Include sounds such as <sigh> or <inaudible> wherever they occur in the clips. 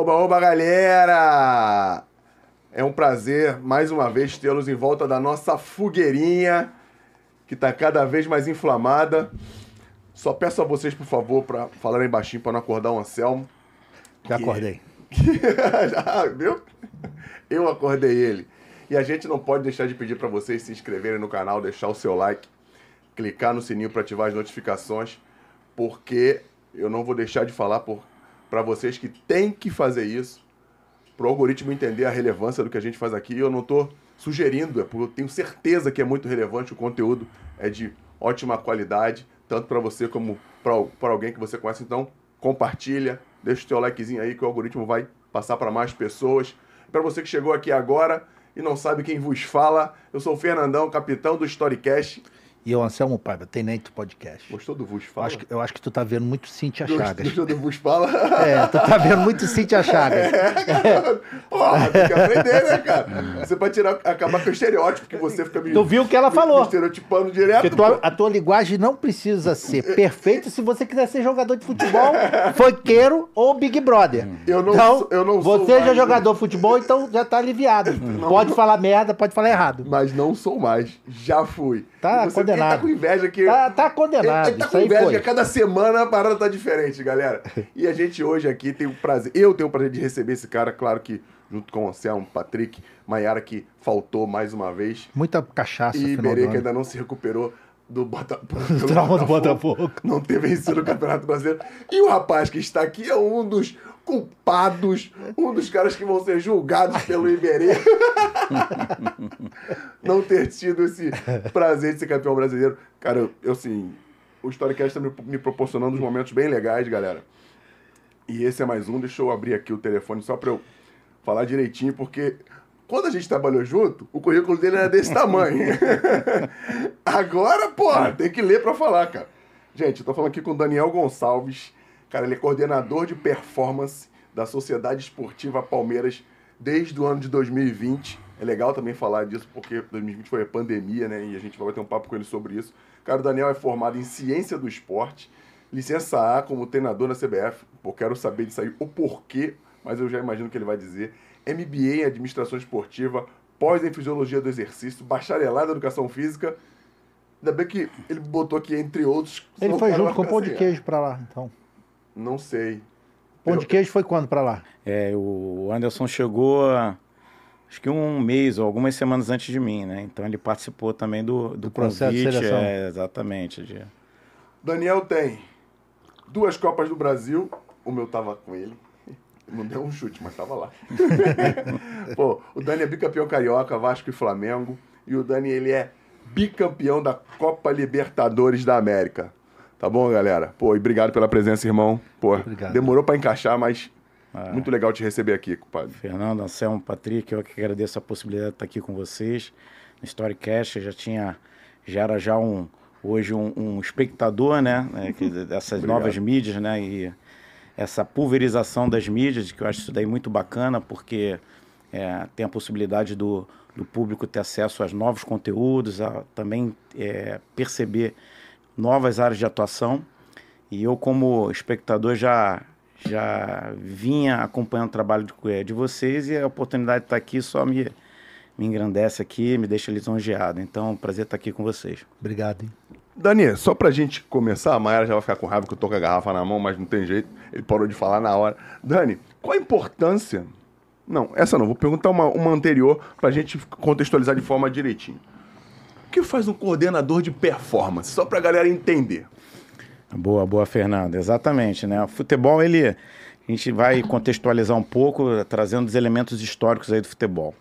Oba, oba, galera! É um prazer, mais uma vez, tê-los em volta da nossa fogueirinha, que está cada vez mais inflamada. Só peço a vocês, por favor, para falarem baixinho, para não acordar o Anselmo. Já acordei. <laughs> Já, viu? Eu acordei ele. E a gente não pode deixar de pedir para vocês se inscreverem no canal, deixar o seu like, clicar no sininho para ativar as notificações, porque eu não vou deixar de falar para vocês que tem que fazer isso para o algoritmo entender a relevância do que a gente faz aqui. Eu não estou sugerindo, é porque eu tenho certeza que é muito relevante, o conteúdo é de ótima qualidade, tanto para você como para alguém que você conhece. Então, compartilha, deixa o seu likezinho aí que o algoritmo vai passar para mais pessoas. Para você que chegou aqui agora e não sabe quem vos fala, eu sou o Fernandão, capitão do Storycast. E eu, Anselmo Paiva, tenente podcast. Gostou do Vus Fala? Acho que, eu acho que tu tá vendo muito Cintia Chagas. Gostou do Vus Fala? <laughs> É, tu tá vendo muito Cintia <laughs> Chagas. É, Porra, tem que aprender, né, cara? Você pode tirar, acabar com o estereótipo que você fica me. Tu viu o que ela falou? Me estereotipando direto. A tua linguagem não precisa ser perfeita se você quiser ser jogador de futebol, funkeiro ou Big Brother. Eu não, então, sou, eu não sou. Você já é mais, jogador de futebol, então já tá aliviado. Não, pode não, falar merda, pode falar errado. Mas não sou mais. Já fui. Tá você condenado. Tá com inveja que. Tá, tá condenado. Ele, ele tá com inveja que a cada semana a parada tá diferente, galera. E a gente hoje aqui tem o prazer. Eu tenho o prazer de receber esse cara, claro que junto com o Anselmo, Patrick, Maiara, que faltou mais uma vez. Muita cachaça. E Iberê, que ainda não se recuperou do Botafogo. trauma <laughs> do Botafogo. Não ter vencido o Campeonato Brasileiro. E o rapaz que está aqui é um dos culpados, um dos caras que vão ser julgados pelo Iberê. <laughs> não ter tido esse prazer de ser campeão brasileiro. Cara, eu, eu assim, o Storycast está me, me proporcionando uns momentos bem legais, galera. E esse é mais um. Deixa eu abrir aqui o telefone só para eu falar direitinho, porque quando a gente trabalhou junto, o currículo dele era desse tamanho. <laughs> Agora, porra, tem que ler para falar, cara. Gente, eu tô falando aqui com o Daniel Gonçalves. Cara, ele é coordenador de performance da Sociedade Esportiva Palmeiras desde o ano de 2020. É legal também falar disso, porque 2020 foi a pandemia, né? E a gente vai bater um papo com ele sobre isso. Cara, o Daniel é formado em Ciência do Esporte, licença A como treinador na CBF. Pô, quero saber disso aí, o porquê, mas eu já imagino que ele vai dizer. MBA em Administração Esportiva, pós em Fisiologia do Exercício, bacharelado em Educação Física. Ainda bem que ele botou aqui, entre outros... Ele foi junto com o pão de queijo para lá, então. Não sei. Pão de queijo foi quando para lá? É, o Anderson chegou acho que um mês ou algumas semanas antes de mim, né? Então ele participou também do, do, do processo convite, de seleção. É, exatamente. De... Daniel tem duas Copas do Brasil, o meu tava com ele. Não deu um chute, mas tava lá. <laughs> Pô, o Dani é bicampeão carioca, Vasco e Flamengo. E o Dani, ele é bicampeão da Copa Libertadores da América. Tá bom, galera? Pô, e obrigado pela presença, irmão. Pô, obrigado. demorou para encaixar, mas é. muito legal te receber aqui, compadre. Fernando, Anselmo, Patrick, eu que agradeço a possibilidade de estar aqui com vocês. No Storycast, já tinha, já era já um, hoje um, um espectador, né, né <laughs> dessas novas mídias, né, e essa pulverização das mídias, que eu acho isso daí muito bacana, porque é, tem a possibilidade do, do público ter acesso aos novos conteúdos, a também é, perceber novas áreas de atuação. E eu, como espectador, já, já vinha acompanhando o trabalho de, eh, de vocês e a oportunidade de estar aqui só me, me engrandece aqui, me deixa lisonjeado. Então, prazer estar aqui com vocês. Obrigado. Hein? Dani, só pra gente começar, a Mayara já vai ficar com raiva que eu tô com a garrafa na mão, mas não tem jeito, ele parou de falar na hora. Dani, qual a importância? Não, essa não, vou perguntar uma, uma anterior pra gente contextualizar de forma direitinho. O que faz um coordenador de performance? Só para a galera entender. Boa, boa, Fernando. Exatamente, né? O futebol, ele... A gente vai contextualizar um pouco, trazendo os elementos históricos aí do futebol.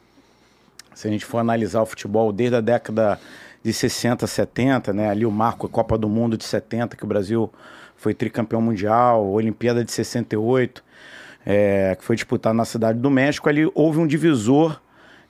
Se a gente for analisar o futebol desde a década de 60, 70, né? Ali o marco a Copa do Mundo de 70, que o Brasil foi tricampeão mundial, a Olimpíada de 68, é, que foi disputada na Cidade do México, ali houve um divisor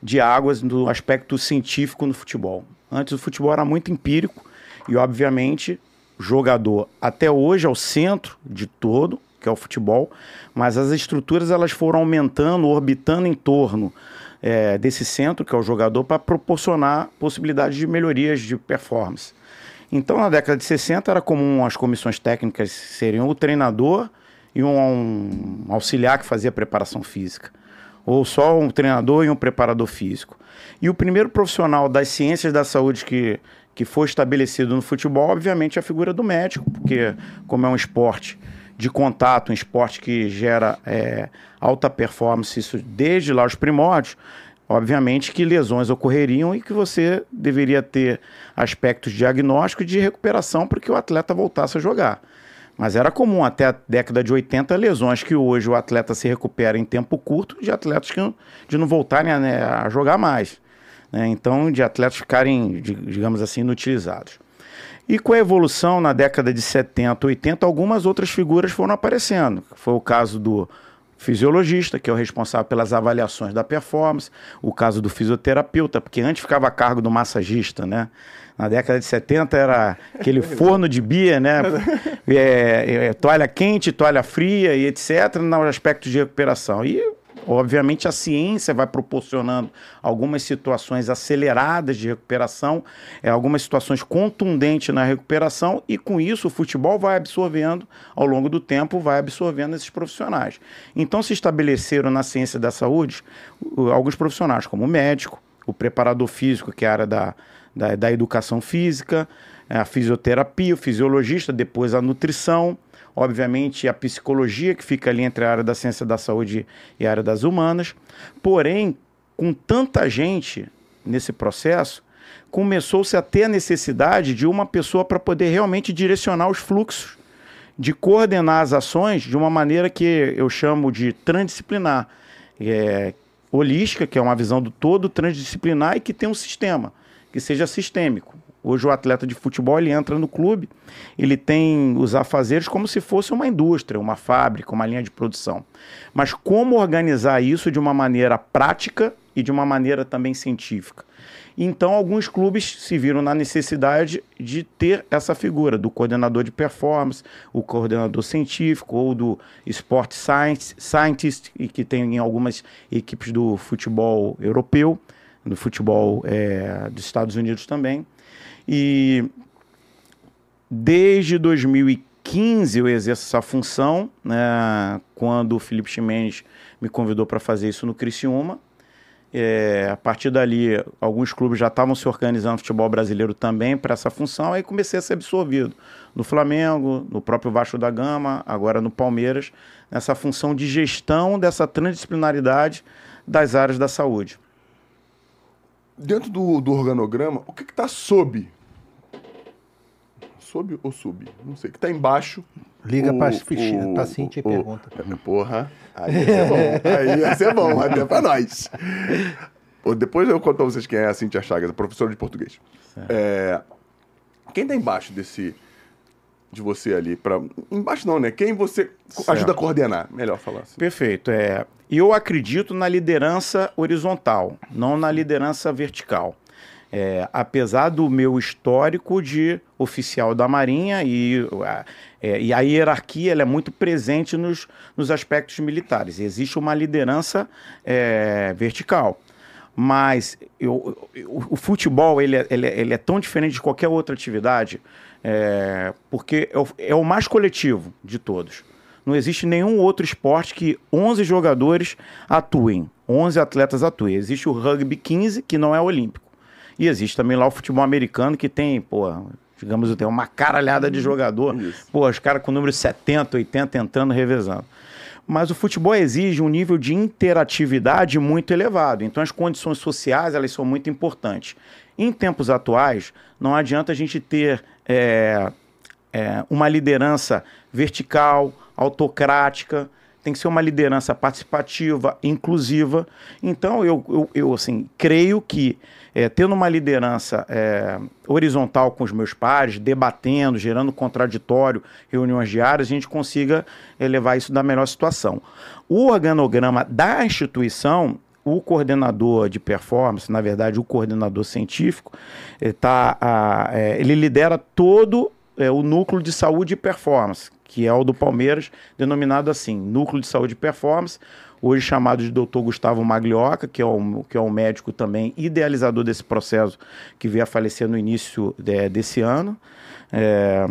de águas no aspecto científico no futebol. Antes o futebol era muito empírico e, obviamente, jogador até hoje é o centro de todo, que é o futebol, mas as estruturas elas foram aumentando, orbitando em torno é, desse centro, que é o jogador, para proporcionar possibilidades de melhorias de performance. Então, na década de 60, era comum as comissões técnicas seriam o treinador e um, um auxiliar que fazia preparação física, ou só um treinador e um preparador físico. E o primeiro profissional das ciências da saúde que, que foi estabelecido no futebol, obviamente, é a figura do médico, porque, como é um esporte de contato, um esporte que gera é, alta performance, isso desde lá os primórdios, obviamente que lesões ocorreriam e que você deveria ter aspectos diagnósticos de recuperação para que o atleta voltasse a jogar. Mas era comum até a década de 80 lesões que hoje o atleta se recupera em tempo curto de atletas que de não voltarem a, né, a jogar mais. Né? Então, de atletas ficarem, digamos assim, inutilizados. E com a evolução na década de 70, 80, algumas outras figuras foram aparecendo. Foi o caso do fisiologista, que é o responsável pelas avaliações da performance, o caso do fisioterapeuta, porque antes ficava a cargo do massagista, né? Na década de 70 era aquele forno de bia, né? <laughs> É, é, toalha quente, toalha fria e etc., nos aspectos de recuperação. E Obviamente, a ciência vai proporcionando algumas situações aceleradas de recuperação, é, algumas situações contundentes na recuperação, e com isso o futebol vai absorvendo, ao longo do tempo, vai absorvendo esses profissionais. Então, se estabeleceram na ciência da saúde alguns profissionais, como o médico, o preparador físico, que é a área da, da, da educação física, a fisioterapia, o fisiologista, depois a nutrição obviamente, a psicologia, que fica ali entre a área da ciência da saúde e a área das humanas. Porém, com tanta gente nesse processo, começou-se a ter a necessidade de uma pessoa para poder realmente direcionar os fluxos, de coordenar as ações de uma maneira que eu chamo de transdisciplinar, é, holística, que é uma visão do todo, transdisciplinar e que tem um sistema, que seja sistêmico. Hoje o atleta de futebol ele entra no clube, ele tem os afazeres como se fosse uma indústria, uma fábrica, uma linha de produção. Mas como organizar isso de uma maneira prática e de uma maneira também científica? Então alguns clubes se viram na necessidade de ter essa figura do coordenador de performance, o coordenador científico ou do sport science, scientist, que tem em algumas equipes do futebol europeu, do futebol é, dos Estados Unidos também. E desde 2015 eu exerço essa função, né, quando o Felipe Ximenes me convidou para fazer isso no Criciúma. É, a partir dali, alguns clubes já estavam se organizando no futebol brasileiro também para essa função, aí comecei a ser absorvido no Flamengo, no próprio Vasco da Gama, agora no Palmeiras, nessa função de gestão dessa transdisciplinaridade das áreas da saúde. Dentro do, do organograma, o que está sob sob ou sub? Não sei. Que tá embaixo. Liga para fichinha, tá assim e pergunta. Porra, aí ia ser bom. Aí ia ser bom, até pra nós. Depois eu conto pra vocês quem é a Cintia Chagas, a professora de português. É, quem tá embaixo desse. De você ali, para embaixo não, né? Quem você certo. ajuda a coordenar, melhor falar assim. Perfeito. É, eu acredito na liderança horizontal, não na liderança vertical. É, apesar do meu histórico de oficial da Marinha e, é, e a hierarquia ela é muito presente nos, nos aspectos militares. Existe uma liderança é, vertical. Mas eu, eu, o futebol ele é, ele, é, ele é, tão diferente de qualquer outra atividade é, porque é o, é o mais coletivo de todos. Não existe nenhum outro esporte que 11 jogadores atuem, 11 atletas atuem. Existe o rugby 15, que não é olímpico. E existe também lá o futebol americano que tem, pô, digamos, tem uma caralhada de jogador. Isso. Pô, os caras com número 70, 80 entrando, revezando. Mas o futebol exige um nível de interatividade muito elevado. Então as condições sociais elas são muito importantes. Em tempos atuais, não adianta a gente ter é, é, uma liderança vertical, autocrática, tem que ser uma liderança participativa, inclusiva. Então, eu, eu, eu assim, creio que é, tendo uma liderança é, horizontal com os meus pares, debatendo, gerando contraditório, reuniões diárias, a gente consiga levar isso da melhor situação. O organograma da instituição, o coordenador de performance, na verdade, o coordenador científico, ele, tá, a, é, ele lidera todo é, o núcleo de saúde e performance, que é o do Palmeiras, denominado assim, Núcleo de Saúde e Performance, hoje chamado de Dr. Gustavo Maglioca, que é, um, que é um médico também idealizador desse processo, que veio a falecer no início de, desse ano. É,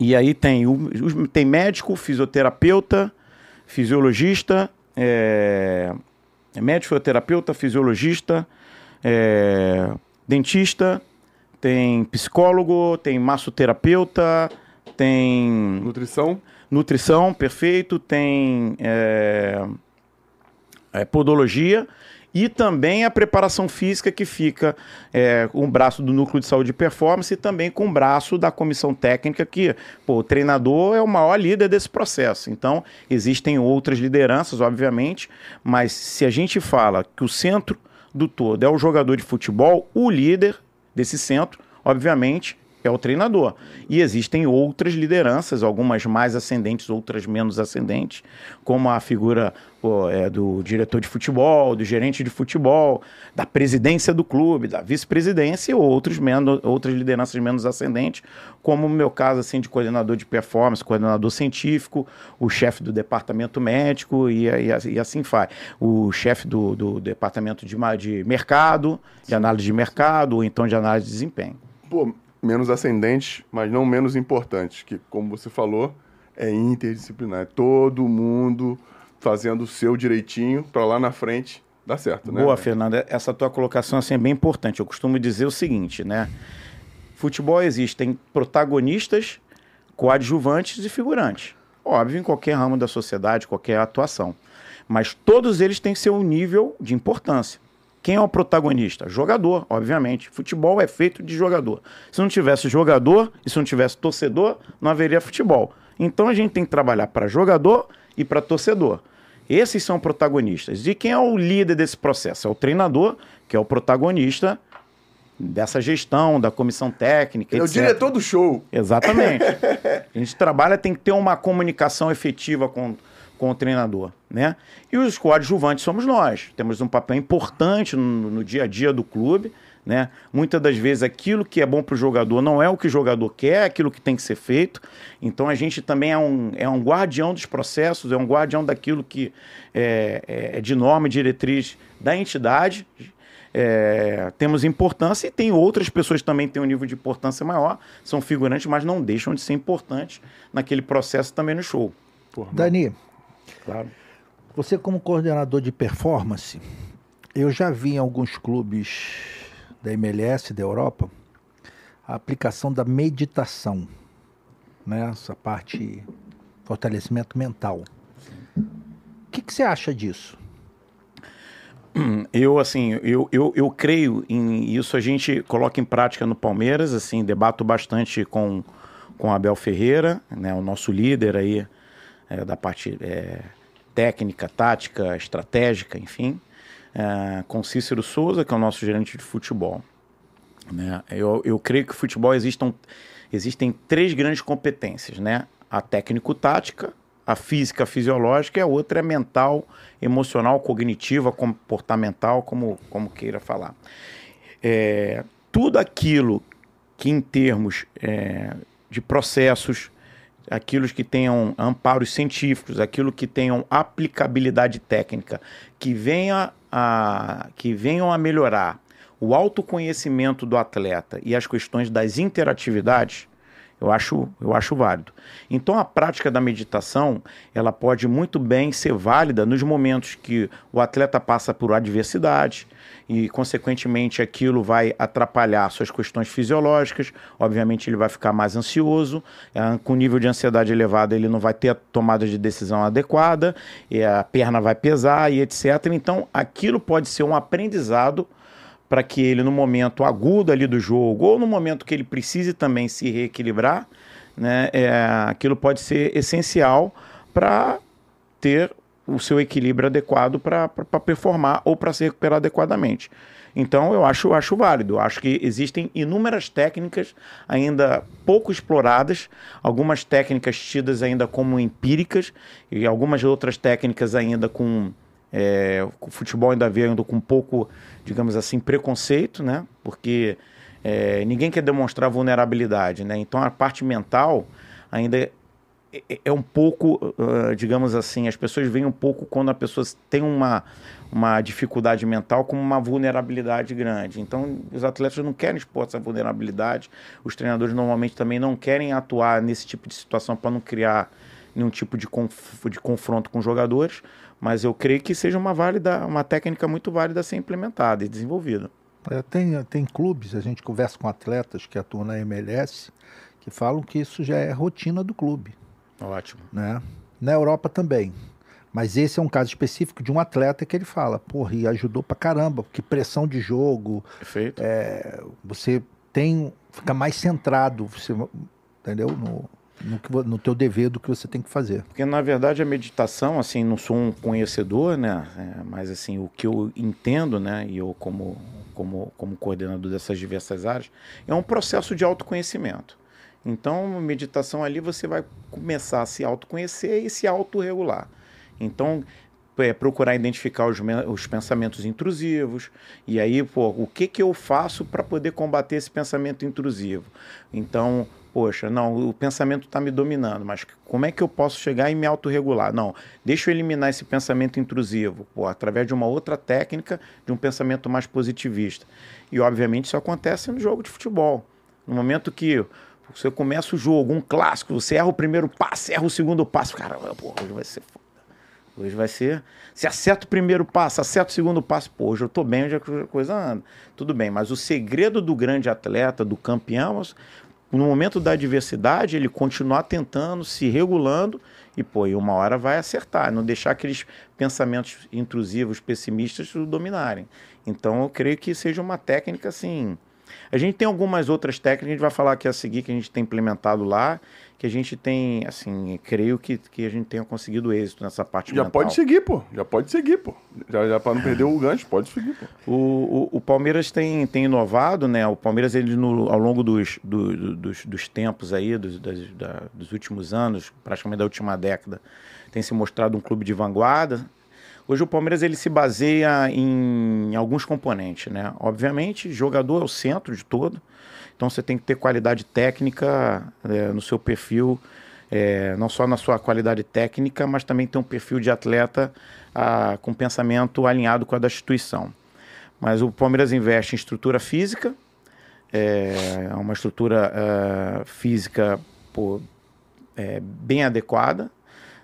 E aí tem, o, tem médico, fisioterapeuta, fisiologista, é, médico, fisioterapeuta, fisiologista, é, dentista, tem psicólogo, tem massoterapeuta, tem Nutrição? nutrição, perfeito, tem é, é, podologia e também a preparação física que fica é, com o braço do núcleo de saúde e performance e também com o braço da comissão técnica que pô, o treinador é o maior líder desse processo. Então existem outras lideranças, obviamente, mas se a gente fala que o centro do todo é o jogador de futebol, o líder desse centro, obviamente, é o treinador. E existem outras lideranças, algumas mais ascendentes, outras menos ascendentes, como a figura pô, é, do diretor de futebol, do gerente de futebol, da presidência do clube, da vice-presidência e outros menos, outras lideranças menos ascendentes, como no meu caso assim, de coordenador de performance, coordenador científico, o chefe do departamento médico e, e, e assim vai. O chefe do, do departamento de, de mercado, de análise de mercado, ou então de análise de desempenho. Pô, menos ascendentes, mas não menos importantes, que, como você falou, é interdisciplinar. É todo mundo fazendo o seu direitinho para lá na frente dar certo, né? Boa, Fernanda. Essa tua colocação assim, é bem importante. Eu costumo dizer o seguinte, né? Futebol existem protagonistas, coadjuvantes e figurantes. Óbvio, em qualquer ramo da sociedade, qualquer atuação. Mas todos eles têm seu nível de importância. Quem é o protagonista? Jogador, obviamente. Futebol é feito de jogador. Se não tivesse jogador e se não tivesse torcedor, não haveria futebol. Então a gente tem que trabalhar para jogador e para torcedor. Esses são protagonistas. E quem é o líder desse processo? É o treinador, que é o protagonista dessa gestão, da comissão técnica. É etc. o diretor do show. Exatamente. <laughs> a gente trabalha, tem que ter uma comunicação efetiva com com o treinador, né? E os coadjuvantes somos nós. Temos um papel importante no, no dia a dia do clube, né? Muitas das vezes aquilo que é bom para o jogador não é o que o jogador quer, é aquilo que tem que ser feito. Então a gente também é um, é um guardião dos processos, é um guardião daquilo que é, é, é de norma e diretriz da entidade. É, temos importância e tem outras pessoas que também têm um nível de importância maior, são figurantes, mas não deixam de ser importantes naquele processo também no show. Porra, Dani, Claro. Você, como coordenador de performance, eu já vi em alguns clubes da MLS, da Europa, a aplicação da meditação, né? essa parte fortalecimento mental. O que, que você acha disso? Eu, assim, eu, eu, eu creio em isso, a gente coloca em prática no Palmeiras, assim, debato bastante com, com Abel Ferreira, né, o nosso líder aí, é, da parte é, técnica, tática, estratégica, enfim, é, com Cícero Souza, que é o nosso gerente de futebol. Né? Eu, eu creio que o futebol existam, existem três grandes competências, né? A técnico-tática, a física fisiológica e a outra é mental, emocional, cognitiva, comportamental, como, como queira falar. É, tudo aquilo que em termos é, de processos, aquilo que tenham amparos científicos, aquilo que tenham aplicabilidade técnica, que, venha a, que venham a melhorar o autoconhecimento do atleta e as questões das interatividades, eu acho, eu acho válido. Então a prática da meditação, ela pode muito bem ser válida nos momentos que o atleta passa por adversidade e consequentemente aquilo vai atrapalhar suas questões fisiológicas, obviamente ele vai ficar mais ansioso, é, com nível de ansiedade elevado ele não vai ter a tomada de decisão adequada, e a perna vai pesar e etc. Então aquilo pode ser um aprendizado para que ele, no momento agudo ali do jogo, ou no momento que ele precise também se reequilibrar, né, é, aquilo pode ser essencial para ter o seu equilíbrio adequado para performar ou para se recuperar adequadamente. Então eu acho, acho válido. Acho que existem inúmeras técnicas ainda pouco exploradas, algumas técnicas tidas ainda como empíricas e algumas outras técnicas ainda com é, o futebol ainda ainda com um pouco, digamos assim, preconceito, né? Porque é, ninguém quer demonstrar vulnerabilidade, né? Então a parte mental ainda é, é um pouco, uh, digamos assim, as pessoas veem um pouco quando a pessoa tem uma, uma dificuldade mental como uma vulnerabilidade grande. Então, os atletas não querem expor essa vulnerabilidade, os treinadores normalmente também não querem atuar nesse tipo de situação para não criar nenhum tipo de, conf de confronto com os jogadores, mas eu creio que seja uma válida, uma técnica muito válida a ser implementada e desenvolvida. É, tem, tem clubes, a gente conversa com atletas que atuam na MLS, que falam que isso já é rotina do clube. Ótimo. Né? Na Europa também. Mas esse é um caso específico de um atleta que ele fala, porra, e ajudou pra caramba, porque pressão de jogo. Perfeito. É, você tem. fica mais centrado, você, entendeu? No, no, no teu dever do que você tem que fazer. Porque, na verdade, a meditação, assim, não sou um conhecedor, né? É, mas, assim, o que eu entendo, né? E eu, como, como, como coordenador dessas diversas áreas, é um processo de autoconhecimento. Então, meditação ali você vai começar a se autoconhecer e se autorregular. Então, é, procurar identificar os, os, pensamentos intrusivos e aí, pô, o que, que eu faço para poder combater esse pensamento intrusivo? Então, poxa, não, o pensamento está me dominando, mas como é que eu posso chegar e me autorregular? Não, deixa eu eliminar esse pensamento intrusivo, pô, através de uma outra técnica, de um pensamento mais positivista. E, obviamente, isso acontece no jogo de futebol. No momento que você começa o jogo, um clássico, você erra o primeiro passo, erra o segundo passo, pô, hoje vai ser Hoje vai ser. Se acerta o primeiro passo, acerta o segundo passo, pô, hoje eu tô bem, hoje a coisa anda. Tudo bem, mas o segredo do grande atleta, do campeão, no momento da adversidade, ele continuar tentando, se regulando e, pô, e uma hora vai acertar, não deixar aqueles pensamentos intrusivos, pessimistas dominarem. Então, eu creio que seja uma técnica, assim. A gente tem algumas outras técnicas, a gente vai falar aqui a seguir, que a gente tem implementado lá, que a gente tem, assim, creio que, que a gente tenha conseguido êxito nessa parte Já mental. pode seguir, pô. Já pode seguir, pô. Já, já para não perder o gancho, pode seguir, pô. O, o, o, Palmeiras tem, tem inovado, né? O Palmeiras, ele no, ao longo dos, do, dos, dos tempos aí, dos, das, da, dos últimos anos, praticamente da última década, tem se mostrado um clube de vanguarda. Hoje o Palmeiras ele se baseia em alguns componentes, né? Obviamente, jogador é o centro de todo. Então você tem que ter qualidade técnica é, no seu perfil, é, não só na sua qualidade técnica, mas também ter um perfil de atleta a, com pensamento alinhado com a da instituição. Mas o Palmeiras investe em estrutura física, é, é uma estrutura uh, física pô, é, bem adequada.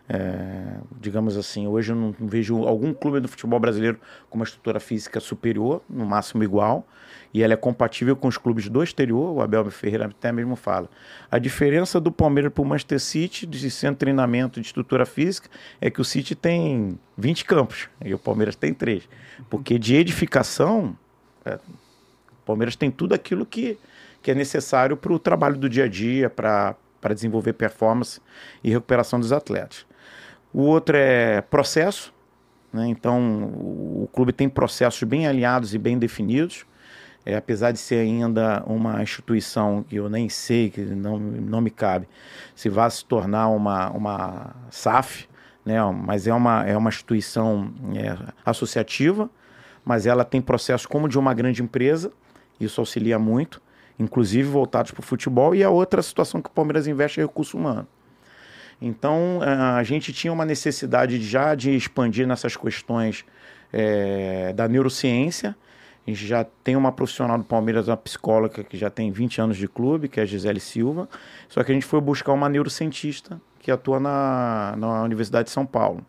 É, digamos assim, hoje eu não vejo algum clube do futebol brasileiro com uma estrutura física superior, no máximo igual e ela é compatível com os clubes do exterior, o Abel Ferreira até mesmo fala. A diferença do Palmeiras para o Manchester City, de centro treinamento de estrutura física, é que o City tem 20 campos e o Palmeiras tem 3. Porque de edificação, é, o Palmeiras tem tudo aquilo que, que é necessário para o trabalho do dia a dia, para desenvolver performance e recuperação dos atletas. O outro é processo, né? então o clube tem processos bem alinhados e bem definidos é, apesar de ser ainda uma instituição que eu nem sei, que não, não me cabe, se vai se tornar uma, uma SAF, né, mas é uma, é uma instituição é, associativa, mas ela tem processos como de uma grande empresa, isso auxilia muito, inclusive voltados para o futebol, e a outra situação que o Palmeiras investe é recurso humano. Então, a gente tinha uma necessidade já de expandir nessas questões é, da neurociência, a gente já tem uma profissional do Palmeiras, uma psicóloga que já tem 20 anos de clube, que é a Gisele Silva. Só que a gente foi buscar uma neurocientista que atua na, na Universidade de São Paulo,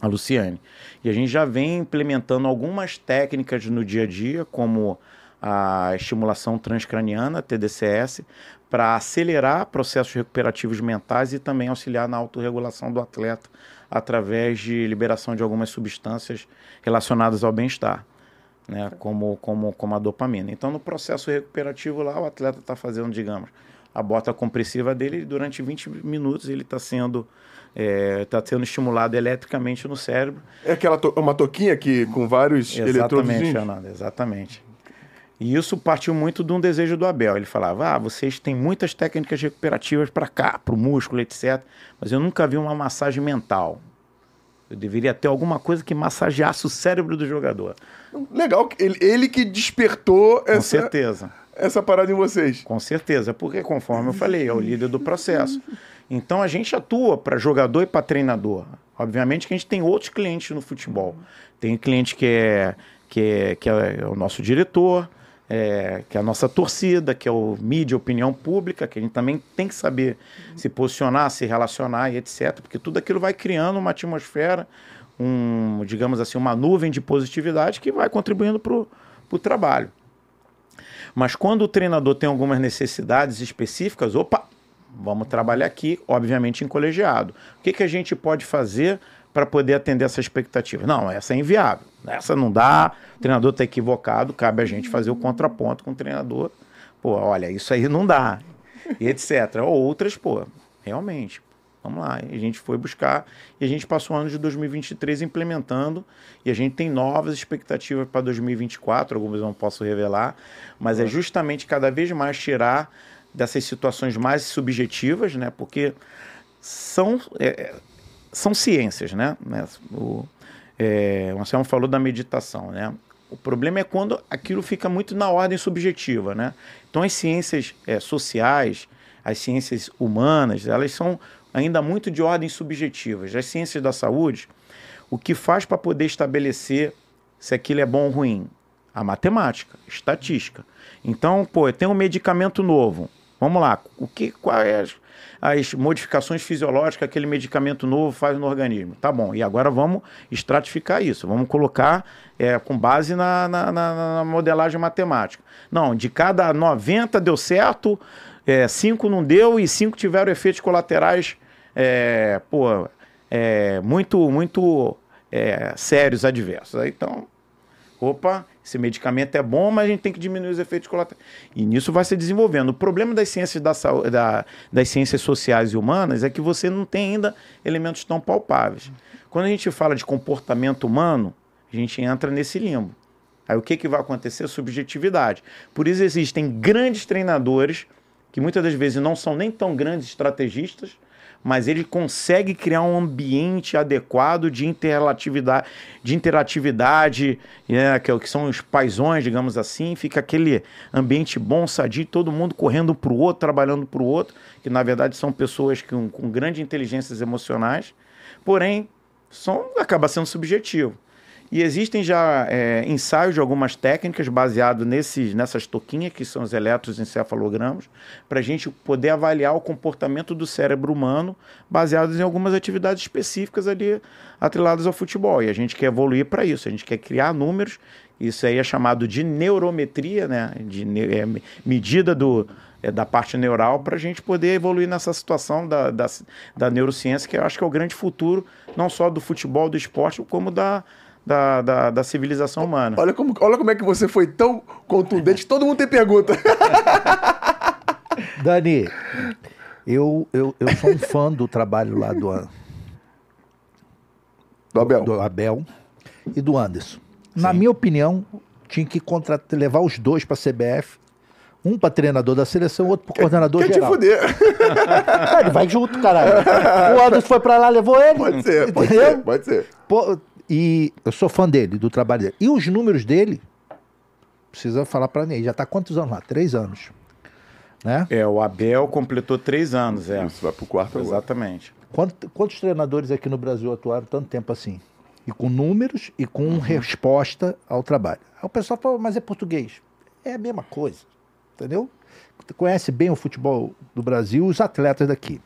a Luciane. E a gente já vem implementando algumas técnicas no dia a dia, como a estimulação transcraniana, TDCS, para acelerar processos recuperativos mentais e também auxiliar na autorregulação do atleta através de liberação de algumas substâncias relacionadas ao bem-estar né, como, como, como a dopamina. Então, no processo recuperativo lá, o atleta está fazendo, digamos, a bota compressiva dele durante 20 minutos ele está sendo está é, sendo estimulado eletricamente no cérebro. É aquela to uma toquinha que com vários exatamente, Fernando, exatamente. E isso partiu muito de um desejo do Abel. Ele falava: ah, vocês têm muitas técnicas recuperativas para cá, para o músculo, etc. Mas eu nunca vi uma massagem mental. Eu deveria ter alguma coisa que massageasse o cérebro do jogador. Legal, ele, ele que despertou essa, Com certeza. essa parada em vocês. Com certeza, porque conforme eu falei, é o líder do processo. Então a gente atua para jogador e para treinador. Obviamente que a gente tem outros clientes no futebol. Tem cliente que é, que é, que é o nosso diretor, é, que é a nossa torcida, que é o mídia, opinião pública, que a gente também tem que saber se posicionar, se relacionar e etc. Porque tudo aquilo vai criando uma atmosfera, um, digamos assim, uma nuvem de positividade que vai contribuindo para o trabalho. Mas quando o treinador tem algumas necessidades específicas, opa, vamos trabalhar aqui, obviamente em colegiado. O que, que a gente pode fazer para poder atender essa expectativa? Não, essa é inviável. Essa não dá, o treinador está equivocado, cabe a gente fazer o contraponto com o treinador. Pô, olha, isso aí não dá, e etc. Ou outras, pô, realmente, Vamos lá. E a gente foi buscar e a gente passou o ano de 2023 implementando e a gente tem novas expectativas para 2024, algumas eu não posso revelar, mas é justamente cada vez mais tirar dessas situações mais subjetivas, né? Porque são, é, são ciências, né? O, é, o Anselmo falou da meditação, né? O problema é quando aquilo fica muito na ordem subjetiva, né? Então as ciências é, sociais, as ciências humanas, elas são ainda muito de ordem subjetivas. As ciências da saúde, o que faz para poder estabelecer se aquilo é bom ou ruim? A matemática, estatística. Então, pô, tem um medicamento novo. Vamos lá, o que, quais é as, modificações fisiológicas que aquele medicamento novo faz no organismo? Tá bom, e agora vamos estratificar isso, vamos colocar é, com base na, na, na, na modelagem matemática. Não, de cada 90 deu certo, é, 5 não deu e 5 tiveram efeitos colaterais é, pô, é, muito, muito é, sérios adversos. Então, opa, esse medicamento é bom, mas a gente tem que diminuir os efeitos colaterais. E nisso vai se desenvolvendo. O problema das ciências, da, da, das ciências sociais e humanas é que você não tem ainda elementos tão palpáveis. Quando a gente fala de comportamento humano, a gente entra nesse limbo. Aí o que, que vai acontecer? Subjetividade. Por isso existem grandes treinadores que muitas das vezes não são nem tão grandes estrategistas, mas ele consegue criar um ambiente adequado de interatividade, de interatividade né, que, que são os paisões, digamos assim, fica aquele ambiente bom, sadio, todo mundo correndo para o outro, trabalhando para o outro, que na verdade são pessoas com, com grandes inteligências emocionais, porém, são, acaba sendo subjetivo. E existem já é, ensaios de algumas técnicas baseados nessas toquinhas, que são os eletroencefalogramas, para a gente poder avaliar o comportamento do cérebro humano baseados em algumas atividades específicas ali atreladas ao futebol. E a gente quer evoluir para isso, a gente quer criar números, isso aí é chamado de neurometria, né? de é, medida do, é, da parte neural, para a gente poder evoluir nessa situação da, da, da neurociência, que eu acho que é o grande futuro, não só do futebol, do esporte, como da da, da, da, civilização humana. Olha como, olha como é que você foi tão contundente, todo mundo tem pergunta. <laughs> Dani, eu, eu, eu sou um fã do trabalho lá do, do Abel. Do Abel e do Anderson. Sim. Na minha opinião, tinha que contratar, levar os dois para a CBF. Um para treinador da seleção, outro para coordenador quer geral. Quer te fuder. <laughs> É, ele vai junto, caralho. <laughs> O Anderson foi para lá, levou ele. Pode ser, pode ser, pode ser. Pô, e eu sou fã dele, do trabalho dele. E os números dele, precisa falar para mim, já está quantos anos lá? Três anos. Né? É, o Abel completou três anos, é. Isso, vai pro quarto Exatamente. Quantos, quantos treinadores aqui no Brasil atuaram tanto tempo assim? E com números e com uhum. resposta ao trabalho. Aí o pessoal fala, mas é português. É a mesma coisa, entendeu? Conhece bem o futebol do Brasil, os atletas daqui.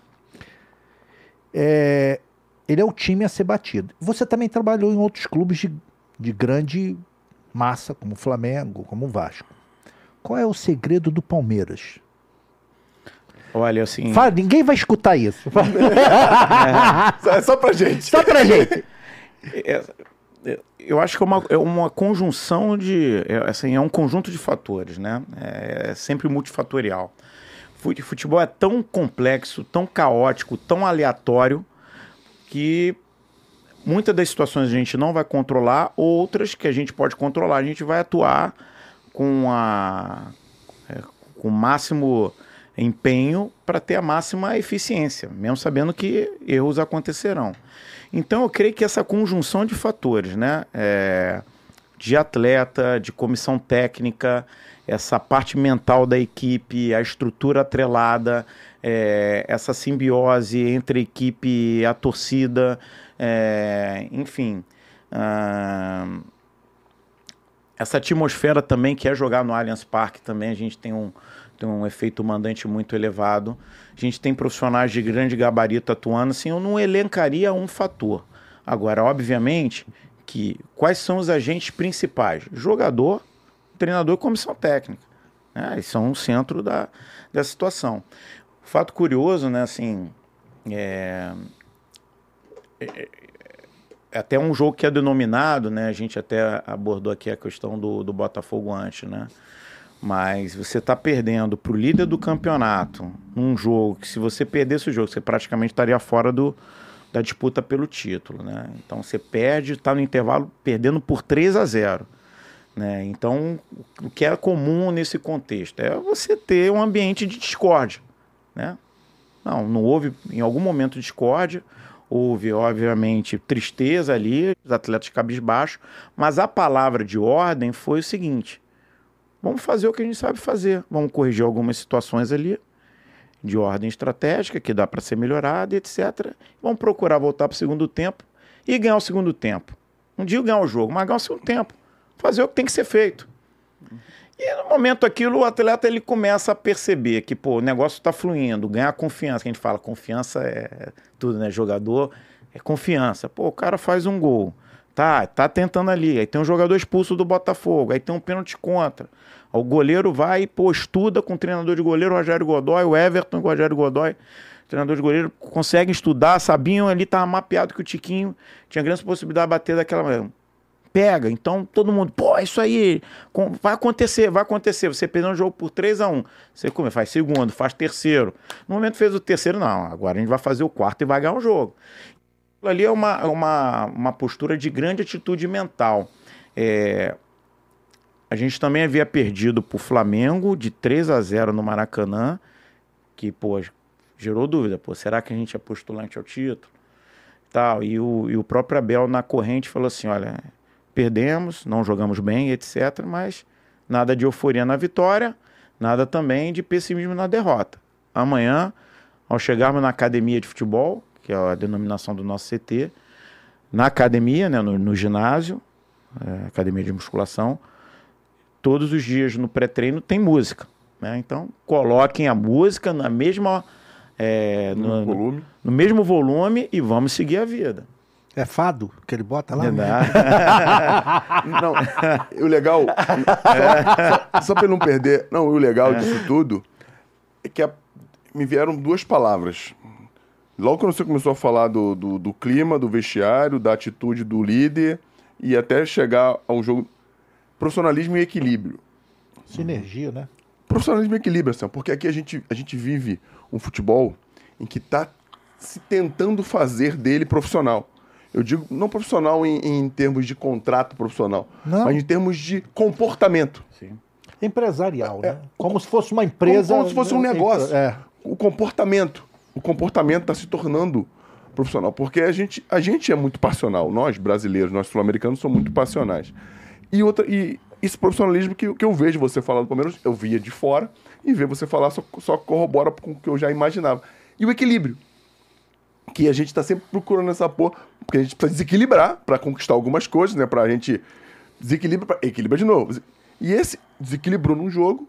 É, ele é o time a ser batido. Você também trabalhou em outros clubes de, de grande massa, como o Flamengo, como o Vasco. Qual é o segredo do Palmeiras? Olha, assim. Fala, ninguém vai escutar isso. <laughs> é. é só pra gente. Só pra gente. É, é, eu acho que é uma, é uma conjunção de. É, assim, é um conjunto de fatores, né? É, é sempre multifatorial. Futebol é tão complexo, tão caótico, tão aleatório que muitas das situações a gente não vai controlar, outras que a gente pode controlar, a gente vai atuar com a é, com o máximo empenho para ter a máxima eficiência, mesmo sabendo que erros acontecerão. Então eu creio que essa conjunção de fatores, né, é, de atleta, de comissão técnica, essa parte mental da equipe, a estrutura atrelada, é, essa simbiose entre equipe a torcida, é, enfim. Uh, essa atmosfera também que é jogar no Allianz Parque também, a gente tem um, tem um efeito mandante muito elevado. A gente tem profissionais de grande gabarito atuando, assim, eu não elencaria um fator. Agora, obviamente, que quais são os agentes principais? Jogador, treinador e comissão técnica. Né? Eles são o centro da, da situação. Fato curioso, né, assim, é, é, é até um jogo que é denominado, né, a gente até abordou aqui a questão do, do Botafogo antes, né, mas você está perdendo para o líder do campeonato num jogo que se você perdesse o jogo, você praticamente estaria fora do, da disputa pelo título, né? Então você perde, está no intervalo perdendo por 3 a 0. Né? Então, o que é comum nesse contexto é você ter um ambiente de discórdia. Né? Não, não houve em algum momento discórdia, houve, obviamente, tristeza ali, os atletas cabisbaixo, mas a palavra de ordem foi o seguinte: vamos fazer o que a gente sabe fazer, vamos corrigir algumas situações ali, de ordem estratégica, que dá para ser melhorada, etc. Vamos procurar voltar para o segundo tempo e ganhar o segundo tempo. Não digo ganhar o jogo, mas ganhar o segundo tempo. Fazer o que tem que ser feito. E no momento aquilo, o atleta ele começa a perceber que pô, o negócio está fluindo, ganhar confiança. Que a gente fala, confiança é tudo, né? Jogador é confiança. Pô, o cara faz um gol. Tá, tá tentando ali. Aí tem um jogador expulso do Botafogo. Aí tem um pênalti contra. O goleiro vai, pô, estuda com o treinador de goleiro, o Rogério Godoy, o Everton o Rogério Godoy. treinador de goleiro conseguem estudar, sabiam ali, estava mapeado que o Tiquinho tinha grande possibilidade de bater daquela maneira pega. Então todo mundo, pô, é isso aí vai acontecer, vai acontecer. Você perdeu um jogo por 3 a 1 Você come, faz segundo, faz terceiro. No momento fez o terceiro, não. Agora a gente vai fazer o quarto e vai ganhar o jogo. Ali é uma, uma, uma postura de grande atitude mental. É, a gente também havia perdido para o Flamengo de 3 a 0 no Maracanã, que, pô, gerou dúvida. Pô, será que a gente é postulante ao título? Tal. E, o, e o próprio Abel na corrente falou assim: olha, perdemos, não jogamos bem, etc. Mas nada de euforia na vitória, nada também de pessimismo na derrota. Amanhã, ao chegarmos na academia de futebol, que é a denominação do nosso CT, na academia, né, no, no ginásio, é, academia de musculação, todos os dias no pré-treino tem música. Né? Então, coloquem a música na mesma, é, no, no, no mesmo volume e vamos seguir a vida. É fado que ele bota lá? não, <laughs> o legal, só, só, para não perder, não, o legal disso tudo é que a, me vieram duas palavras. Logo quando você começou a falar do, do, do, clima, do vestiário, da atitude do líder e até chegar ao jogo, profissionalismo e equilíbrio. Sinergia, né? Profissionalismo e equilíbrio, assim, porque aqui a gente, a gente vive um futebol em que está se tentando fazer dele profissional. Eu digo não profissional em, em termos de contrato profissional, não. mas em termos de comportamento. Sim. Empresarial, é, né? Como se fosse uma empresa. Como, como se fosse um né? negócio. É. O comportamento. O comportamento está se tornando profissional. Porque a gente, a gente é muito passional. Nós, brasileiros, nós sul-americanos, somos muito passionais. E, outra, e esse profissionalismo que, que eu vejo você falar do Palmeiras, eu via de fora, e ver você falar só, só corrobora com o que eu já imaginava. E o equilíbrio que a gente está sempre procurando essa porra, porque a gente precisa desequilibrar para conquistar algumas coisas, né? Pra gente desequilibra, pra, equilibra de novo. E esse desequilibrou num jogo,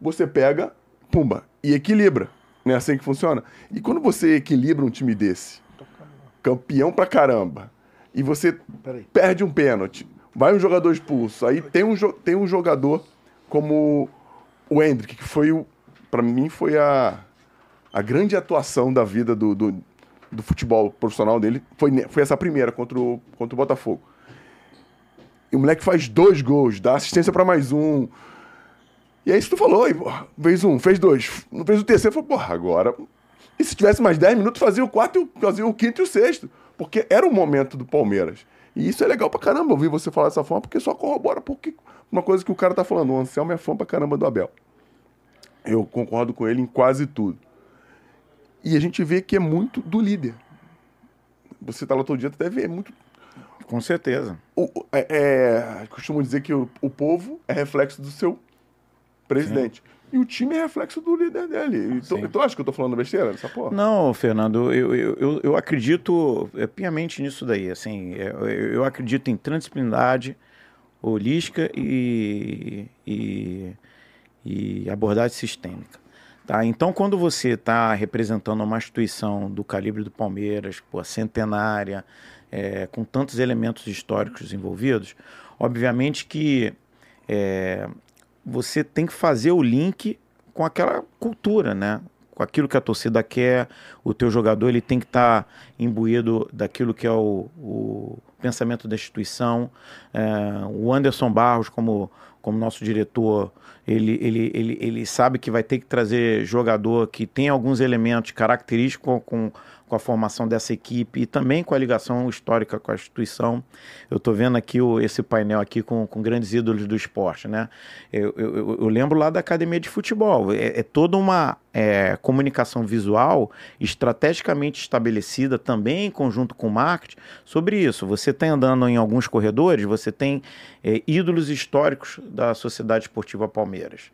você pega, pumba, e equilibra. Não é assim que funciona? E quando você equilibra um time desse, campeão pra caramba, e você perde um pênalti, vai um jogador expulso, aí tem um, tem um jogador como o Hendrick, que foi o. Pra mim foi a, a grande atuação da vida do, do do futebol profissional dele foi, foi essa primeira contra o, contra o Botafogo. E o moleque faz dois gols, dá assistência para mais um. E aí, isso tu falou, aí, porra, fez um, fez dois, não fez o terceiro, falou, porra, agora. E se tivesse mais 10 minutos, fazia o quarto, fazia o quinto e o sexto. Porque era o momento do Palmeiras. E isso é legal pra caramba ouvir você falar dessa forma, porque só corrobora porque uma coisa que o cara tá falando. O Anselmo é fã pra caramba do Abel. Eu concordo com ele em quase tudo. E a gente vê que é muito do líder. Você tá lá todo dia, até vê, é muito. Com certeza. O, é, é, costumo dizer que o, o povo é reflexo do seu presidente. Sim. E o time é reflexo do líder dele. Então, tu acha que eu tô falando besteira dessa porra? Não, Fernando, eu, eu, eu, eu acredito é, piamente nisso daí. Assim, é, eu, eu acredito em transdisciplinaridade holística e, e, e abordagem sistêmica. Tá? Então, quando você está representando uma instituição do calibre do Palmeiras, pô, centenária, é, com tantos elementos históricos envolvidos, obviamente que é, você tem que fazer o link com aquela cultura, né? Com aquilo que a torcida quer, o teu jogador ele tem que estar tá imbuído daquilo que é o, o pensamento da instituição. É, o Anderson Barros, como, como nosso diretor, ele, ele, ele, ele sabe que vai ter que trazer jogador que tem alguns elementos característicos com, com a formação dessa equipe e também com a ligação histórica com a instituição. Eu estou vendo aqui o, esse painel aqui com, com grandes ídolos do esporte, né? Eu, eu, eu lembro lá da academia de futebol. É, é toda uma é, comunicação visual estrategicamente estabelecida também em conjunto com o marketing sobre isso. Você está andando em alguns corredores, você tem é, ídolos históricos da Sociedade Esportiva Palmeiras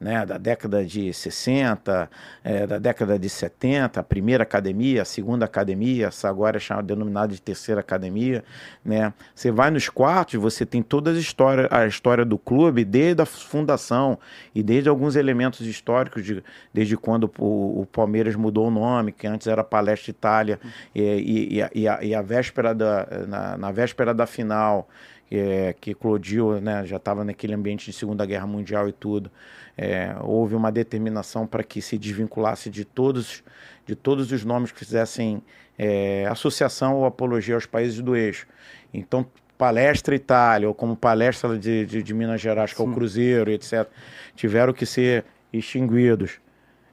né, da década de 60, é, da década de 70, a primeira academia, a segunda academia, essa agora é chamada, denominada de terceira academia. Né? Você vai nos quartos, você tem toda a história, a história do clube, desde a fundação e desde alguns elementos históricos, de, desde quando o, o Palmeiras mudou o nome, que antes era Palestra Itália, e, e, e, a, e a, véspera da, na, na véspera da final, é, que eclodiu, né, já estava naquele ambiente de Segunda Guerra Mundial e tudo. É, houve uma determinação para que se desvinculasse de todos, de todos os nomes que fizessem é, associação ou apologia aos países do eixo. Então, Palestra Itália, ou como Palestra de, de, de Minas Gerais, que é o Cruzeiro, etc., tiveram que ser extinguidos.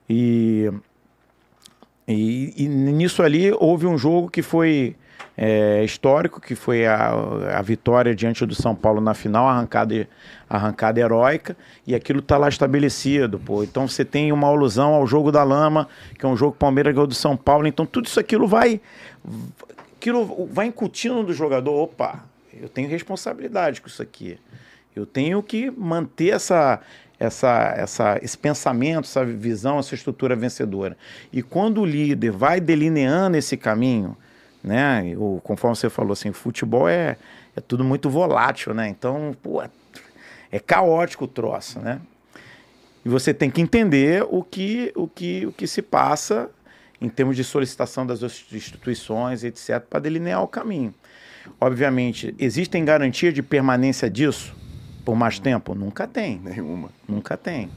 E, e, e nisso ali houve um jogo que foi é, histórico, que foi a, a vitória diante do São Paulo na final, arrancada, arrancada heróica, e aquilo está lá estabelecido. Pô. Então você tem uma alusão ao jogo da lama, que é um jogo Palmeiras ganhou do São Paulo. Então tudo isso aquilo vai, aquilo vai incutindo do jogador: opa, eu tenho responsabilidade com isso aqui. Eu tenho que manter essa, essa, essa, esse pensamento, essa visão, essa estrutura vencedora. E quando o líder vai delineando esse caminho, né? O, conforme você falou, assim, o futebol é, é tudo muito volátil, né? Então, pô, é caótico o troço, né? E você tem que entender o que, o que, o que se passa em termos de solicitação das instituições, etc., para delinear o caminho. Obviamente, existem garantias de permanência disso por mais tempo? Nunca tem. Nenhuma. Nunca tem.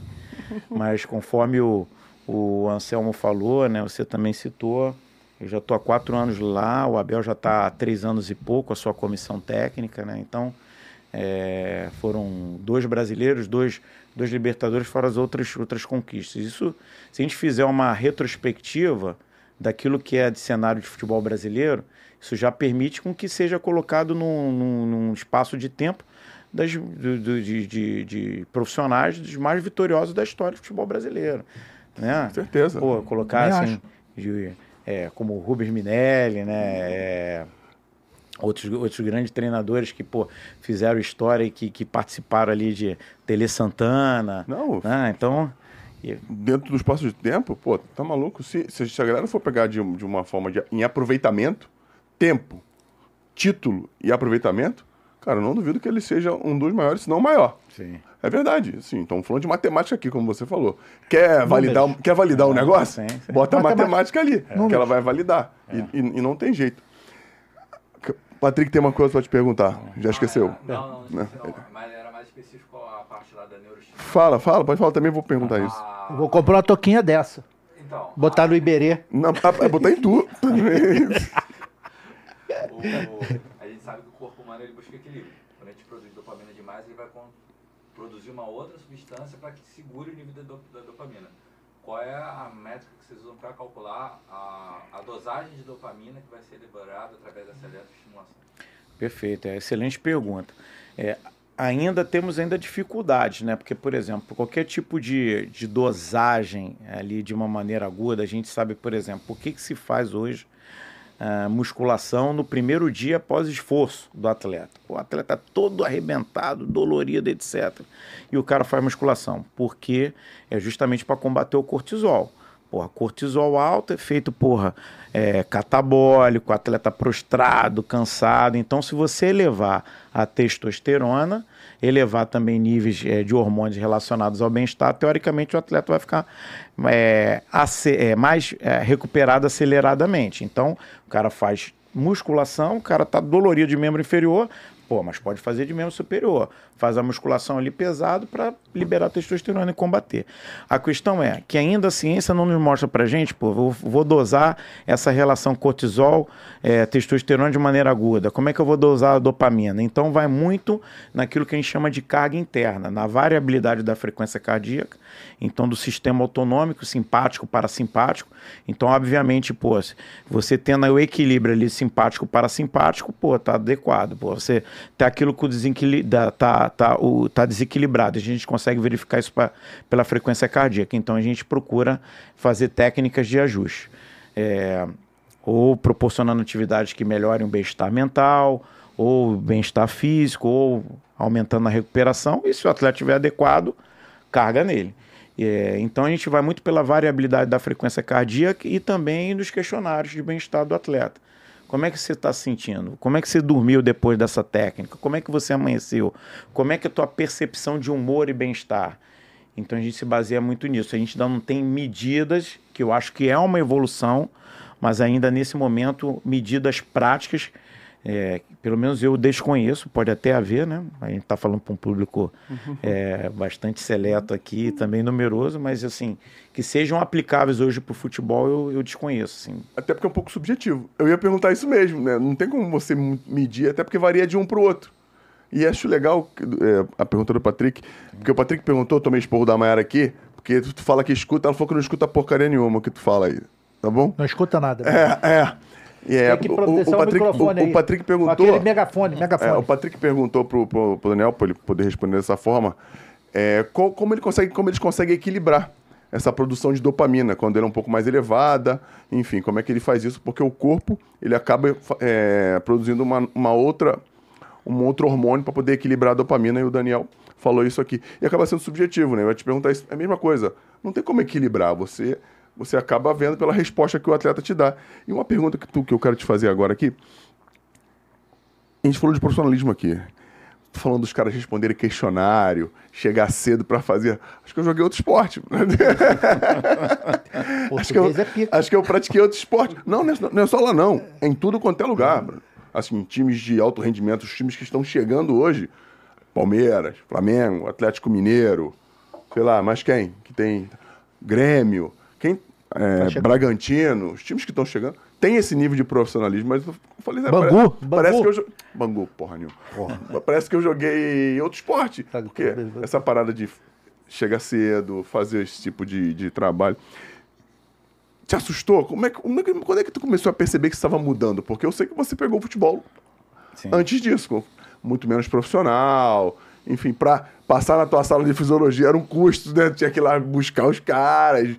Mas conforme o, o Anselmo falou, né, você também citou, eu já estou há quatro anos lá, o Abel já está há três anos e pouco, a sua comissão técnica, né? Então, é, foram dois brasileiros, dois, dois libertadores, fora as outras, outras conquistas. Isso, se a gente fizer uma retrospectiva daquilo que é de cenário de futebol brasileiro, isso já permite com que seja colocado num, num, num espaço de tempo das, do, de, de, de, profissionais dos mais vitoriosos da história do futebol brasileiro. Né? Com certeza. Pô, colocar assim, de, é, como o Rubens Minelli, né? É, outros, outros grandes treinadores que pô, fizeram história e que, que participaram ali de Tele Santana. Não. Né? Então. Dentro do espaço de tempo, pô, tá maluco? Se, se a galera for pegar de, de uma forma de, em aproveitamento, tempo, título e aproveitamento, cara, eu não duvido que ele seja um dos maiores, se não o maior. Sim. É verdade. Sim, então falando de matemática aqui, como você falou. Quer validar, quer validar o um negócio? Sim, sim. Bota a matemática, ali, é. que ela vai validar. É. E, e, e, não tem jeito. Patrick tem uma coisa para te perguntar. Já esqueceu? Não, não, não, não, Mas era mais específico a parte lá da neuroestimulação. Fala, fala, pode falar também, vou perguntar isso. Eu vou comprar uma toquinha dessa. Então. Botar a... no Iberê. Não, é botar em tu. <laughs> o, a gente sabe que o corpo humano ele busca equilíbrio. Quando a gente produz dopamina demais, ele vai produzir uma outra substância para que segure o nível da, dopamina. Qual é a métrica que vocês usam para calcular a, a, dosagem de dopamina que vai ser liberada através dessa eletroestimulação? Perfeito, é excelente pergunta. É, ainda temos ainda dificuldades, né? Porque, por exemplo, qualquer tipo de, de dosagem ali de uma maneira aguda, a gente sabe, por exemplo, o que, que se faz hoje musculação no primeiro dia após esforço do atleta. O atleta todo arrebentado, dolorido, etc. E o cara faz musculação, porque é justamente para combater o cortisol. Porra, cortisol alto é feito, porra, é, catabólico, atleta prostrado, cansado. Então, se você elevar a testosterona, elevar também níveis é, de hormônios relacionados ao bem-estar, teoricamente o atleta vai ficar é, mais recuperado aceleradamente. Então, o cara faz musculação, o cara está dolorido de membro inferior, Pô, mas pode fazer de membro superior. Faz a musculação ali pesado para liberar testosterona e combater. A questão é que ainda a ciência não nos mostra pra gente, pô, vou, vou dosar essa relação cortisol, é, testosterona de maneira aguda. Como é que eu vou dosar a dopamina? Então vai muito naquilo que a gente chama de carga interna, na variabilidade da frequência cardíaca, então do sistema autonômico, simpático, parasimpático. Então, obviamente, pô, você tendo o equilíbrio ali simpático, parasimpático, pô, tá adequado. Pô, você tá aquilo que o tá, tá, o, tá desequilibrado. A gente consegue verificar isso pra, pela frequência cardíaca. Então a gente procura fazer técnicas de ajuste. É, ou proporcionando atividades que melhorem o bem-estar mental, ou bem-estar físico, ou aumentando a recuperação. E se o atleta estiver adequado, carga nele. É, então a gente vai muito pela variabilidade da frequência cardíaca e também nos questionários de bem-estar do atleta. Como é que você está se sentindo? Como é que você dormiu depois dessa técnica? Como é que você amanheceu? Como é que é a tua percepção de humor e bem-estar? Então a gente se baseia muito nisso. A gente ainda não tem medidas, que eu acho que é uma evolução, mas ainda nesse momento, medidas práticas é, pelo menos eu desconheço, pode até haver, né? A gente está falando para um público é, bastante seleto aqui, também numeroso, mas assim, que sejam aplicáveis hoje para o futebol, eu, eu desconheço. Assim. Até porque é um pouco subjetivo. Eu ia perguntar isso mesmo, né? Não tem como você medir, até porque varia de um para o outro. E acho legal é, a pergunta do Patrick, porque o Patrick perguntou, tomei esporro da Mayara aqui, porque tu fala que escuta, ela falou que não escuta porcaria nenhuma o que tu fala aí, tá bom? Não escuta nada. É, é. É, que o, o, Patrick, o, o, Patrick perguntou. Aquele megafone, megafone. É, o Patrick perguntou pro, pro, pro Daniel, para ele poder responder dessa forma, é, qual, como, ele consegue, como eles conseguem equilibrar essa produção de dopamina quando ela é um pouco mais elevada, enfim, como é que ele faz isso? Porque o corpo ele acaba é, produzindo uma, uma outra um outro hormônio para poder equilibrar a dopamina e o Daniel falou isso aqui e acaba sendo subjetivo, né? Eu ia te perguntar isso, é a mesma coisa. Não tem como equilibrar. Você você acaba vendo pela resposta que o atleta te dá. E uma pergunta que, tu, que eu quero te fazer agora aqui. A gente falou de profissionalismo aqui. Tô falando dos caras responderem questionário, chegar cedo para fazer. Acho que eu joguei outro esporte. <laughs> acho, que eu, é acho que eu pratiquei outro esporte. Não, não é só lá, não. É em tudo quanto é lugar. Assim, times de alto rendimento, os times que estão chegando hoje. Palmeiras, Flamengo, Atlético Mineiro, sei lá, mas quem? Que tem Grêmio é, tá Bragantino, os times que estão chegando, tem esse nível de profissionalismo, mas eu falei, né, Bangu, parece, Bangu. parece que eu joguei. Bangu, porra nenhuma. Porra. Parece que eu joguei outro esporte. Tá porque essa parada de chegar cedo, fazer esse tipo de, de trabalho. Te assustou? Como é, como é, quando é que tu começou a perceber que estava mudando? Porque eu sei que você pegou o futebol Sim. antes disso, muito menos profissional. Enfim, para passar na tua sala de fisiologia era um custo, né? Tinha que ir lá buscar os caras,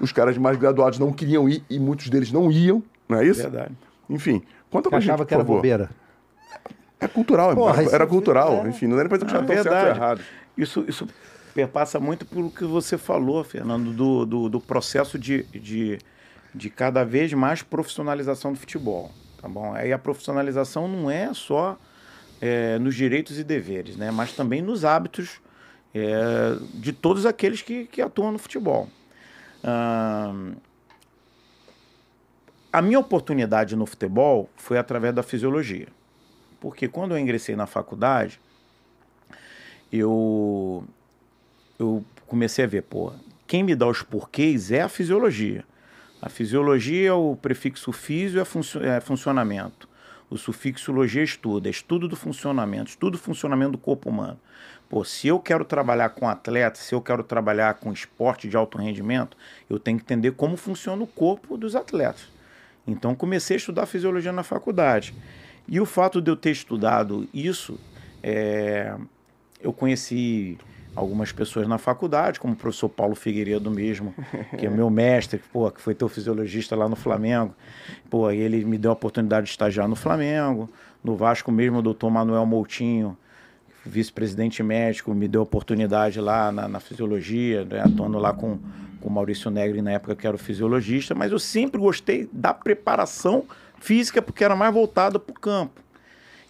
os caras mais graduados não queriam ir e muitos deles não iam, não é isso? Verdade. Enfim, conta pra achava gente, que era bobeira. É cultural, Porra, era, cultural. É... Enfim, não era pra dizer que já estão certo errado. Isso, isso perpassa muito pelo que você falou, Fernando, do, do, do processo de, de, de cada vez mais profissionalização do futebol. Tá bom? Aí a profissionalização não é só é, nos direitos e deveres, né? mas também nos hábitos é, de todos aqueles que, que atuam no futebol a minha oportunidade no futebol foi através da fisiologia. Porque quando eu ingressei na faculdade, eu, eu comecei a ver, pô, quem me dá os porquês é a fisiologia. A fisiologia, o prefixo físio é, funcio é funcionamento. O sufixo logia é estudo, é estudo do funcionamento, estudo do funcionamento do corpo humano. Pô, se eu quero trabalhar com atleta, se eu quero trabalhar com esporte de alto rendimento, eu tenho que entender como funciona o corpo dos atletas. Então comecei a estudar fisiologia na faculdade. E o fato de eu ter estudado isso, é... eu conheci algumas pessoas na faculdade, como o professor Paulo Figueiredo mesmo, que é meu mestre, pô, que foi teu fisiologista lá no Flamengo. Pô, ele me deu a oportunidade de estagiar no Flamengo. No Vasco mesmo, o doutor Manuel Moutinho, vice-presidente médico, me deu oportunidade lá na, na fisiologia, né, atuando lá com com o Maurício Negri na época que era o fisiologista, mas eu sempre gostei da preparação física porque era mais voltada para o campo.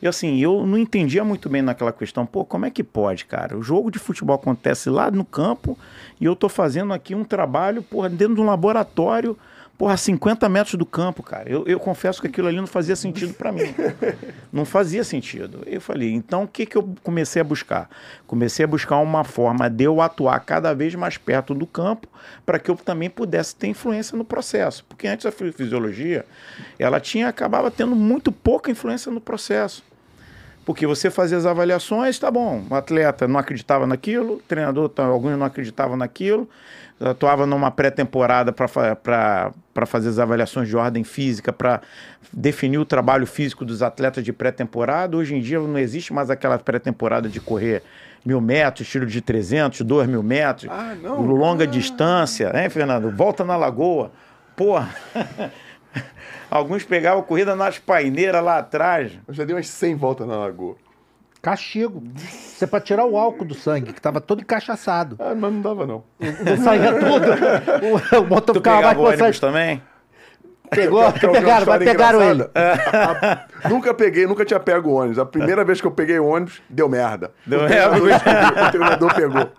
E assim, eu não entendia muito bem naquela questão, pô, como é que pode, cara? O jogo de futebol acontece lá no campo e eu tô fazendo aqui um trabalho, porra, dentro de um laboratório porra, 50 metros do campo, cara. Eu, eu confesso que aquilo ali não fazia sentido para mim. <laughs> não fazia sentido. Eu falei, então o que, que eu comecei a buscar? Comecei a buscar uma forma de eu atuar cada vez mais perto do campo para que eu também pudesse ter influência no processo. Porque antes a fisiologia, ela tinha acabava tendo muito pouca influência no processo. Porque você fazia as avaliações, tá bom, o atleta não acreditava naquilo, o treinador, tá, alguns não acreditavam naquilo, atuava numa pré-temporada para fazer as avaliações de ordem física, para definir o trabalho físico dos atletas de pré-temporada. Hoje em dia não existe mais aquela pré-temporada de correr mil metros, tiro de 300, dois mil metros, ah, longa ah. distância, hein, Fernando? Volta na lagoa. Porra! <laughs> Alguns pegavam corrida nas paineiras lá atrás. Eu já dei umas 100 voltas na lagoa. Castigo. Isso é pra tirar o álcool do sangue, que tava todo encaixaçado. Ah, mas não dava, não. Saía tudo. <laughs> O, o motor tu ficava mais ônibus também? Pegou? <laughs> pegaram, mas pegaram ele. <laughs> nunca peguei, nunca tinha pego o ônibus. A primeira vez que eu peguei o ônibus, deu merda. Deu merda? <laughs> O treinador pegou.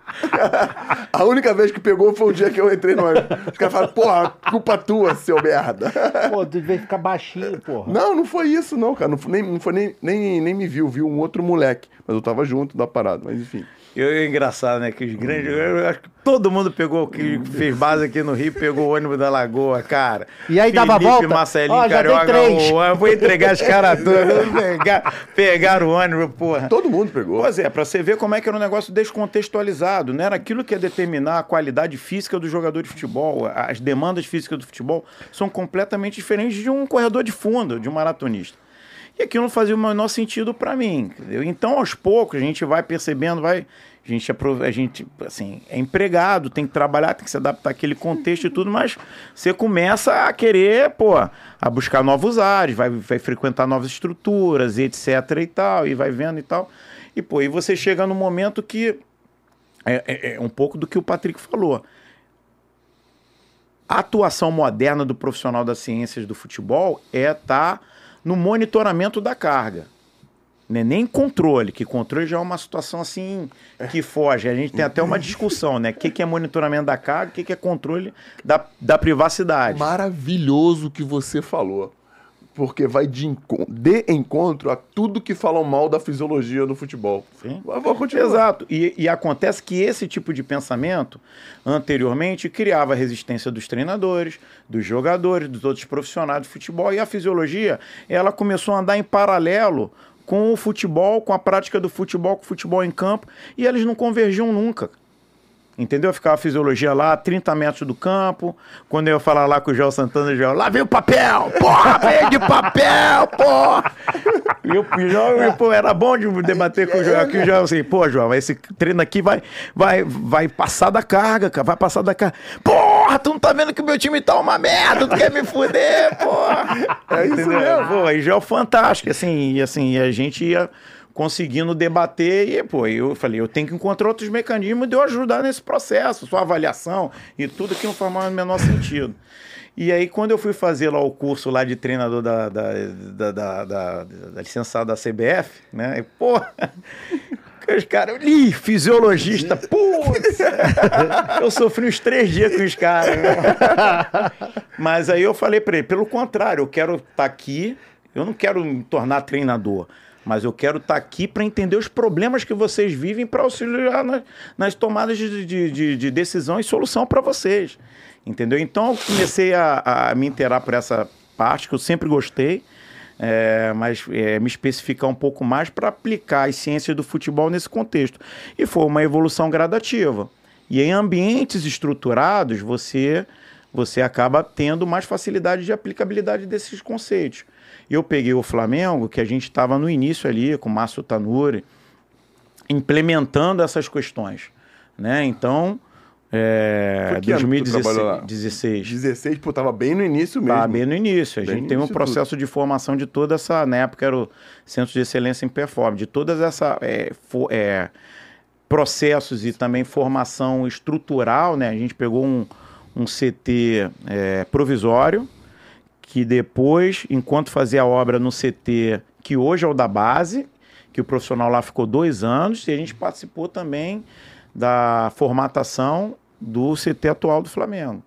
A única vez que pegou foi o dia que eu entrei no ônibus. Os caras falaram, porra, culpa tua, seu merda. Pô, tu veio ficar baixinho, porra. Não, não foi isso, não, cara. Não foi, nem, não foi nem, nem, nem me viu, viu um outro moleque. Mas eu tava junto da parada, mas enfim. Eu, é engraçado, né? Que os grandes. Eu acho que todo mundo pegou, que fez base aqui no Rio, pegou o ônibus da Lagoa, cara. E aí Felipe, dava volta? Marcelinho, oh, Carioca, eu vou entregar os caras todos. <laughs> Pegar, pegaram o ônibus, porra. Todo mundo pegou. Pois é, pra você ver como é que era um negócio descontextualizado. Não era aquilo que ia determinar a qualidade física do jogador de futebol. As demandas físicas do futebol são completamente diferentes de um corredor de fundo, de um maratonista. E aquilo não fazia o menor sentido para mim. Entendeu? Então, aos poucos, a gente vai percebendo, vai. A gente, a gente assim, é empregado, tem que trabalhar, tem que se adaptar àquele contexto e tudo, mas você começa a querer, pô, a buscar novos ares, vai, vai frequentar novas estruturas, e etc e tal, e vai vendo e tal. E, pô, e você chega no momento que é, é, é um pouco do que o Patrick falou. A atuação moderna do profissional das ciências do futebol é estar tá no monitoramento da carga. Né? Nem controle, que controle já é uma situação assim que foge. A gente tem até uma discussão, né? O que, que é monitoramento da carga, o que, que é controle da, da privacidade. Maravilhoso que você falou porque vai de, encontro, de encontro a tudo que falam mal da fisiologia do futebol. Sim. Vou continuar. Exato. E, e, acontece que esse tipo de pensamento, anteriormente, criava resistência dos treinadores, dos jogadores, dos outros profissionais de futebol. E a fisiologia, ela começou a andar em paralelo com o futebol, com a prática do futebol, com o futebol em campo, e eles não convergiam nunca. Entendeu? Ficava a fisiologia lá, 30 metros do campo. Quando eu ia falar lá com o João Santana, o João, lá vem o papel! Porra, vem de papel, porra! E o João, pô, era bom de debater com o João. Aqui o João assim, pô, João, esse treino aqui vai, vai, vai passar da carga, cara, vai passar da carga. Porra, tu não tá vendo que o meu time tá uma merda, tu quer me fuder, porra! É isso Entendeu? mesmo. Pô, aí já é fantástico, assim, e assim, a gente ia conseguindo debater e, pô, eu falei, eu tenho que encontrar outros mecanismos de eu ajudar nesse processo, sua avaliação e tudo que não faz mais o menor sentido. E aí, quando eu fui fazer lá o curso lá de treinador da, da, da, da, da, da licenciada da CBF, né? E, pô, <laughs> os caras, ih, fisiologista, putz! <laughs> eu sofri uns três dias com os caras. <laughs> Mas aí eu falei para ele, pelo contrário, eu quero estar tá aqui, eu não quero me tornar treinador mas eu quero estar tá aqui para entender os problemas que vocês vivem para auxiliar na, nas tomadas de, de, de, de, decisão e solução para vocês. Entendeu? Então eu comecei a, a, me inteirar por essa parte que eu sempre gostei, é, mas é, me especificar um pouco mais para aplicar as ciências do futebol nesse contexto. E foi uma evolução gradativa. E em ambientes estruturados, você, você acaba tendo mais facilidade de aplicabilidade desses conceitos eu peguei o Flamengo, que a gente estava no início ali, com o Márcio Tanuri, implementando essas questões. né? Então, é, Foi que ano que tu trabalhou lá? 2016. 16, pô, tava bem no início mesmo. Tá bem no início. A Bem gente tem um processo de formação de toda essa. Na época era o Centro de Excelência em Performance, de todas essa é, fo- é, processos e também formação estrutural, né? A gente pegou um, um CT é, provisório, que depois, enquanto fazia a obra no CT, que hoje é o da base, que o profissional lá ficou dois anos, e a gente participou também da formatação do CT atual do Flamengo.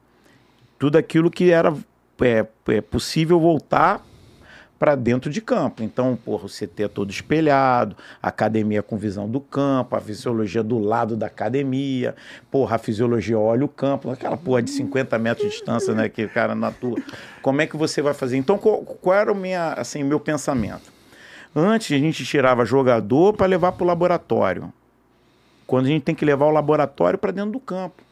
Tudo aquilo que era é, é possível voltar para dentro de campo. Então, porra, o CT é todo espelhado, academia com visão do campo, a fisiologia do lado da academia, porra, a fisiologia olha o campo, aquela porra de 50 metros de distância, né, que o cara na tua. Como é que você vai fazer? Então, qual, qual era o minha, assim, meu pensamento? Antes a gente tirava jogador para levar para o laboratório. Quando a gente tem que levar o laboratório para dentro do campo.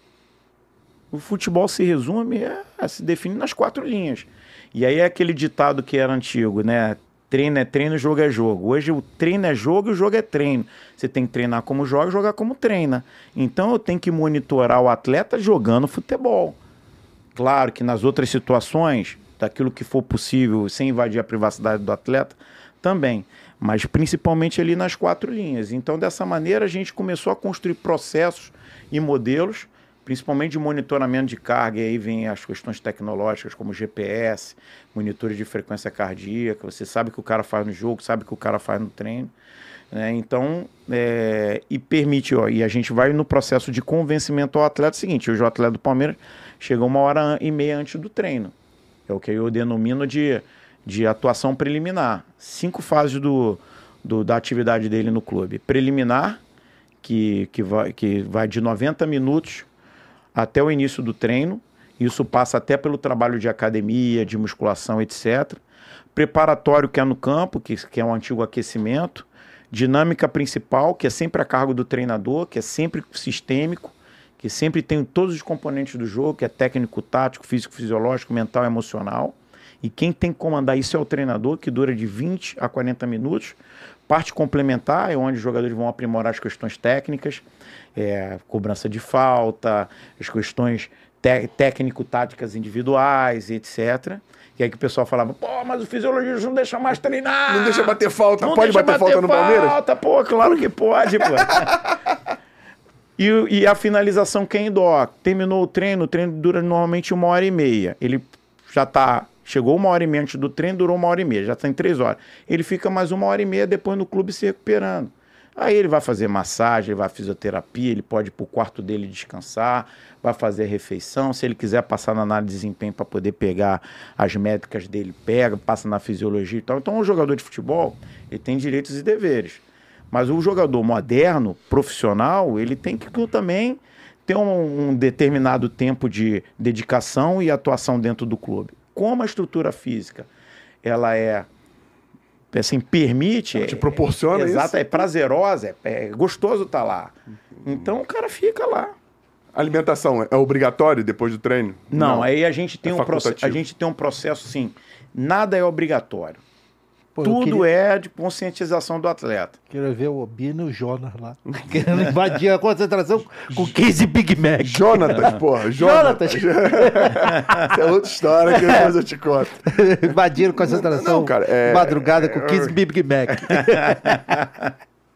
O futebol se resume, a, se define nas quatro linhas. E aí é aquele ditado que era antigo, né? Treino é treino, jogo é jogo. Hoje o treino é jogo e o jogo é treino. Você tem que treinar como joga e jogar como treina. Então eu tenho que monitorar o atleta jogando futebol. Claro que nas outras situações, daquilo que for possível, sem invadir a privacidade do atleta, também. Mas principalmente ali nas quatro linhas. Então, dessa maneira, a gente começou a construir processos e modelos, principalmente de monitoramento de carga, e aí vem as questões tecnológicas, como GPS, monitores de frequência cardíaca. Você sabe o que o cara faz no jogo, sabe o que o cara faz no treino. né? Então, é, e permite, ó, e a gente vai no processo de convencimento ao atleta seguinte: hoje o atleta do Palmeiras chega uma hora e meia antes do treino. É o que eu denomino de, de atuação preliminar. Cinco fases do, do- da atividade dele no clube. Preliminar, que, que, vai, que vai de 90 minutos até o início do treino. Isso passa até pelo trabalho de academia, de musculação, etc. Preparatório, que é no campo, que, que é um antigo aquecimento. Dinâmica principal, que é sempre a cargo do treinador, que é sempre sistêmico, que sempre tem todos os componentes do jogo, que é técnico, tático, físico, fisiológico, mental, emocional. E quem tem que comandar isso é o treinador, que dura de 20 a 40 minutos. Parte complementar é onde os jogadores vão aprimorar as questões técnicas, é, cobrança de falta, as questões té- técnico-táticas individuais, etc. E aí que o pessoal falava, pô, mas o fisiologista não deixa mais treinar. Não deixa bater falta. Não Pode deixa bater, falta no Palmeiras? falta, pô, claro que pode, pô. <laughs> E, e a finalização quem dó? Terminou o treino, o treino dura normalmente uma hora e meia. Ele já tá. Chegou uma hora e meia antes do treino, durou uma hora e meia, já tem três horas. Ele fica mais uma hora e meia depois no clube se recuperando. Aí ele vai fazer massagem, vai fisioterapia, ele pode ir pro quarto dele descansar, vai fazer refeição. Se ele quiser passar na análise de desempenho para poder pegar as métricas dele, pega, passa na fisiologia e tal. Então o jogador de futebol, ele tem direitos e deveres. Mas o jogador moderno, profissional, ele tem que também ter um, um determinado tempo de dedicação e atuação dentro do clube. Como a estrutura física ela é assim permite, te é- proporciona é, isso? exato, é prazerosa, é, é gostoso estar lá. Então o cara fica lá. Alimentação é obrigatório depois do treino? Não, aí a gente tem É um processo, a gente tem um processo assim, nada é obrigatório. Pô, Tudo queria, é de conscientização do atleta. Queria ver o Obino e o Jonas lá. <laughs> Querendo invadir a concentração com 15 Big Mac. Jonatas, porra. <laughs> Jonatas. <laughs> Jonatas. Essa é outra história que depois eu te conto. Invadiram concentração. Não, cara, é- Madrugada com 15 Big Mac.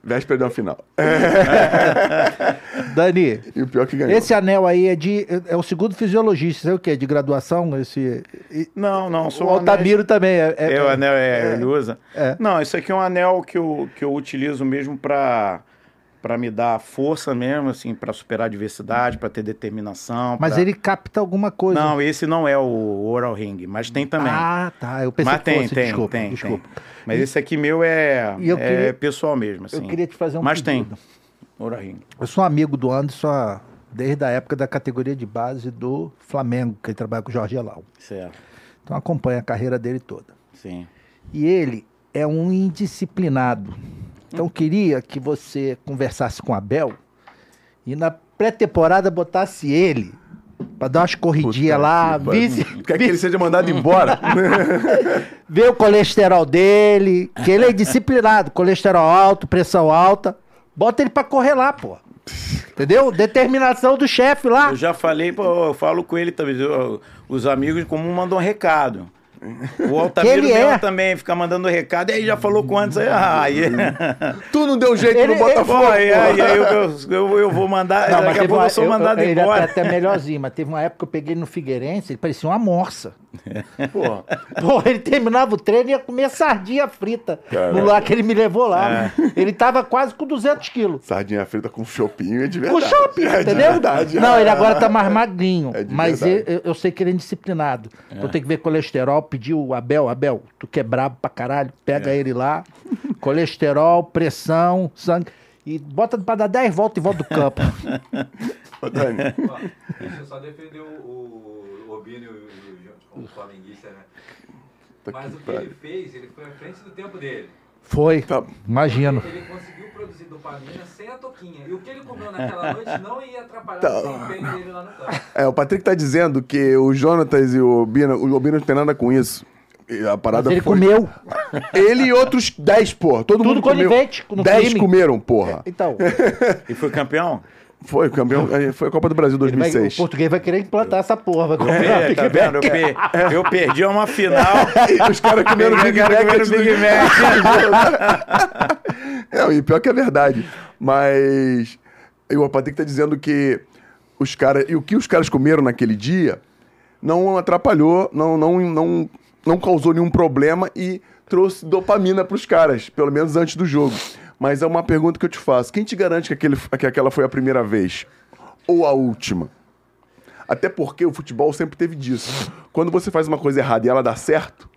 Véspera uma final. <laughs> Dani, E o pior é que ganhou. esse anel aí é de. É o segundo fisiologista, é o quê? De graduação? Esse. Não, não, o sou Altamiro também é. É, o anel é, ele usa. É. Não, isso aqui é um anel que eu, que eu utilizo mesmo para para me dar força mesmo, assim, para superar a adversidade, para ter determinação. Mas pra- ele capta alguma coisa. Não, esse não é o Oral Ring, mas tem também. Ah, tá. Eu pensei mas que tem, fosse. tem, desculpa, tem, desculpa. tem. Mas esse aqui meu é, E eu é pessoal mesmo, assim. Eu queria te fazer um Mas pedido. tem. Oral Ring. Eu sou amigo do Anderson desde a época da categoria de base do Flamengo, que ele trabalha com o Jorge Elau. Certo. Então acompanha a carreira dele toda. Sim. E ele é um indisciplinado. Então queria que você conversasse com o Abel e na pré-temporada botasse ele pra dar umas corridinhas lá, que pariu. visse, Quer que ele seja mandado embora? <laughs> ver o colesterol dele, que ele é indisciplinado, colesterol alto, pressão alta. Bota ele pra correr lá, pô. Entendeu? Determinação do chefe lá. Eu já falei, pô, eu falo com ele também. eu- os amigos comum mandam um recado. O Altamiro ele é. também fica mandando recado. E aí já falou com antes. Aí, ah, aí, <laughs> Tu não deu jeito Ele- no Botafogo. Pô, aí, aí, eu, eu, eu vou mandar. Não, daqui a pouco uma, eu sou mandado eu- ele embora. é até melhorzinho, mas teve uma época que eu peguei no Figueirense, ele parecia uma morsa. <laughs> Porra. Pô, ele terminava o treino e ia comer sardinha frita Caraca. no lugar que ele me levou lá. É. Ele tava quase com 200 quilos. Sardinha frita com chopinho é de Com verdade. shopping, é de entendeu? verdade. Não, ele agora tá mais magrinho. É mas eu, eu- eu sei que ele é indisciplinado. Então tem que ver colesterol, pedir o Abel, Abel, tu que é brabo pra caralho, pega É. ele lá. Colesterol, pressão, sangue. E bota pra dar 10 voltas em volta do campo. <laughs> Ô, Dani, deixa eu só defender o, o, o Obino e o, e o, o flamenguista, né? Tá Mas o que ele fez, ele foi à frente do tempo dele. Foi, Tá. imagino. Ele conseguiu produzir dopamina sem a toquinha. E o que ele comeu naquela <laughs> noite não ia atrapalhar Tá. o desempenho dele lá no campo. É, o Patrick tá dizendo que o Jonatas e o Bina, o Bina não tem nada com isso. E a parada Mas ele foi... comeu. Ele e outros 10, porra. Todo Tudo mundo comeu. conivente no 10 crime. comeram, porra. Então, <laughs> E foi campeão? Foi, campeão. Foi a Copa do Brasil ele vai- o 2006. português vai querer implantar essa porra. Vai comprar É, tá Mac. vendo? Eu, per- eu perdi uma <laughs> final. Os caras comeram Big Mac Big <laughs> É, e pior que é verdade. Mas e o Patrick tá dizendo que os caras. E o que os caras comeram naquele dia não atrapalhou, não, não, não, não causou nenhum problema e trouxe dopamina pros caras, pelo menos antes do jogo. Mas é uma pergunta que eu te faço. Quem te garante que, aquele, que aquela foi a primeira vez? Ou a última? Até porque o futebol sempre teve disso. Quando você faz uma coisa errada e ela dá certo,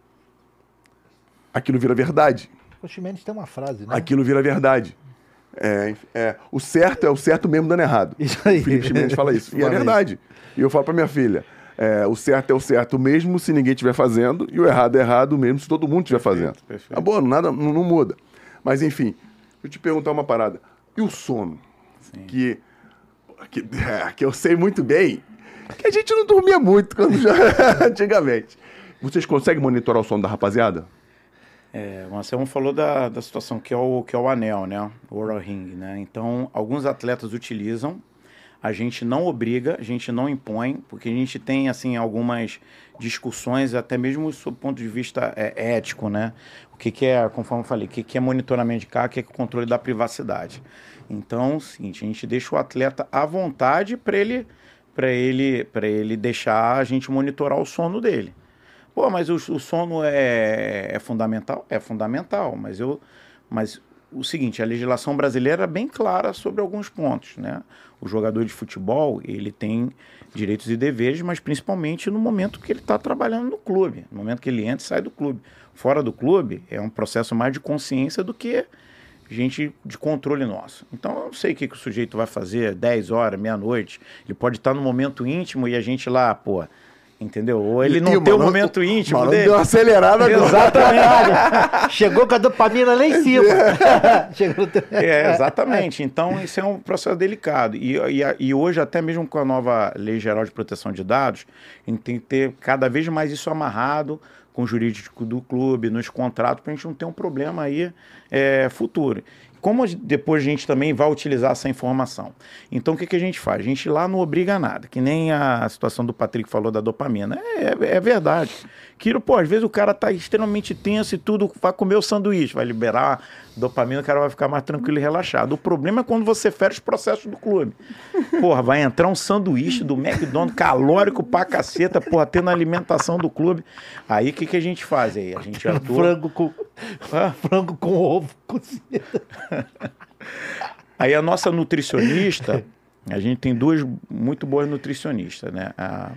aquilo vira verdade O Ximenes tem uma frase, né? aquilo vira verdade. É, é, o certo é o certo mesmo dando errado. <laughs> Isso aí. O Felipe Chimenez fala isso. E é verdade. E eu falo pra minha filha: é, o certo é o certo mesmo se ninguém estiver fazendo, e o errado é errado mesmo se todo mundo estiver fazendo. perfeito. Tá bom, nada, não, não muda. Mas enfim, deixa eu te perguntar uma parada. E o sono? Que, que, <laughs> é, que eu sei muito bem que a gente não dormia muito quando já, <laughs> <laughs> antigamente. Vocês conseguem monitorar o sono da rapaziada? É, o Anselmo falou da, da situação que é, o, que é o anel, né? O Oral Ring, né? Então, alguns atletas utilizam, a gente não obriga, a gente não impõe, porque a gente tem, assim, algumas discussões, até mesmo sob o ponto de vista é, ético, né? O que, que é, conforme eu falei, o que, que é monitoramento de carro, o que é o controle da privacidade. Então, o seguinte, a gente deixa o atleta à vontade para ele, para ele, ele deixar a gente monitorar o sono dele. Pô, mas o, o sono é, é fundamental? É fundamental, mas eu. Mas o seguinte, a legislação brasileira é bem clara sobre alguns pontos, né? O jogador de futebol, ele tem direitos e deveres, mas principalmente no momento que ele está trabalhando no clube, no momento que ele entra e sai do clube. Fora do clube, é um processo mais de consciência do que gente de controle nosso. Então, eu não sei o que, que o sujeito vai fazer 10 horas, meia-noite. Ele pode estar no momento íntimo e a gente lá, pô, entendeu? Ou ele não tem o momento íntimo dele. deu uma acelerada agora. Exatamente. <laughs> Chegou com a dopamina lá em cima. <laughs> Chegou no teu- É, exatamente. Então, isso é um processo delicado. E, e, e hoje, até mesmo com a nova Lei Geral de Proteção de Dados, a gente tem que ter cada vez mais isso amarrado com o jurídico do clube, nos contratos, para a gente não ter um problema aí é, futuro. Como depois a gente também vai utilizar essa informação? Então, o que, que a gente faz? A gente lá não obriga nada, que nem a situação do Patrick falou da dopamina. É, é verdade. Que, pô, às vezes o cara tá extremamente tenso e tudo, vai comer o sanduíche, vai liberar dopamina, o cara vai ficar mais tranquilo e relaxado. O problema é quando você fere os processos do clube. Porra, vai entrar um sanduíche do McDonald's calórico pra caceta, porra, tendo a alimentação do clube. Aí o que, que a gente faz aí? A gente atua. Frango com, frango com ovo cozido. Aí a nossa nutricionista, a gente tem duas muito boas nutricionistas, né? A,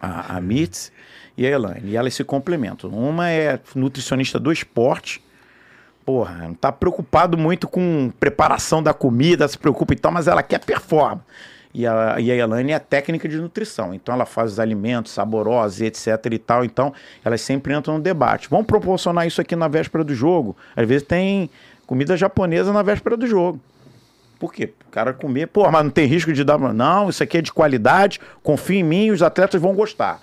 a, a Mitz e a Elaine. E elas se complementam. Uma é nutricionista do esporte. Porra, não tá preocupado muito com preparação da comida, se preocupa e tal, mas ela quer performance. E a, e a Elaine é técnica de nutrição. Então ela faz os alimentos saborosos, etc e tal. Então elas sempre entram no debate. Vamos proporcionar isso aqui na véspera do jogo. Às vezes tem comida japonesa na véspera do jogo. Por quê? O cara comer, pô, mas não tem risco de dar. Não, isso aqui é de qualidade, confia em mim, os atletas vão gostar.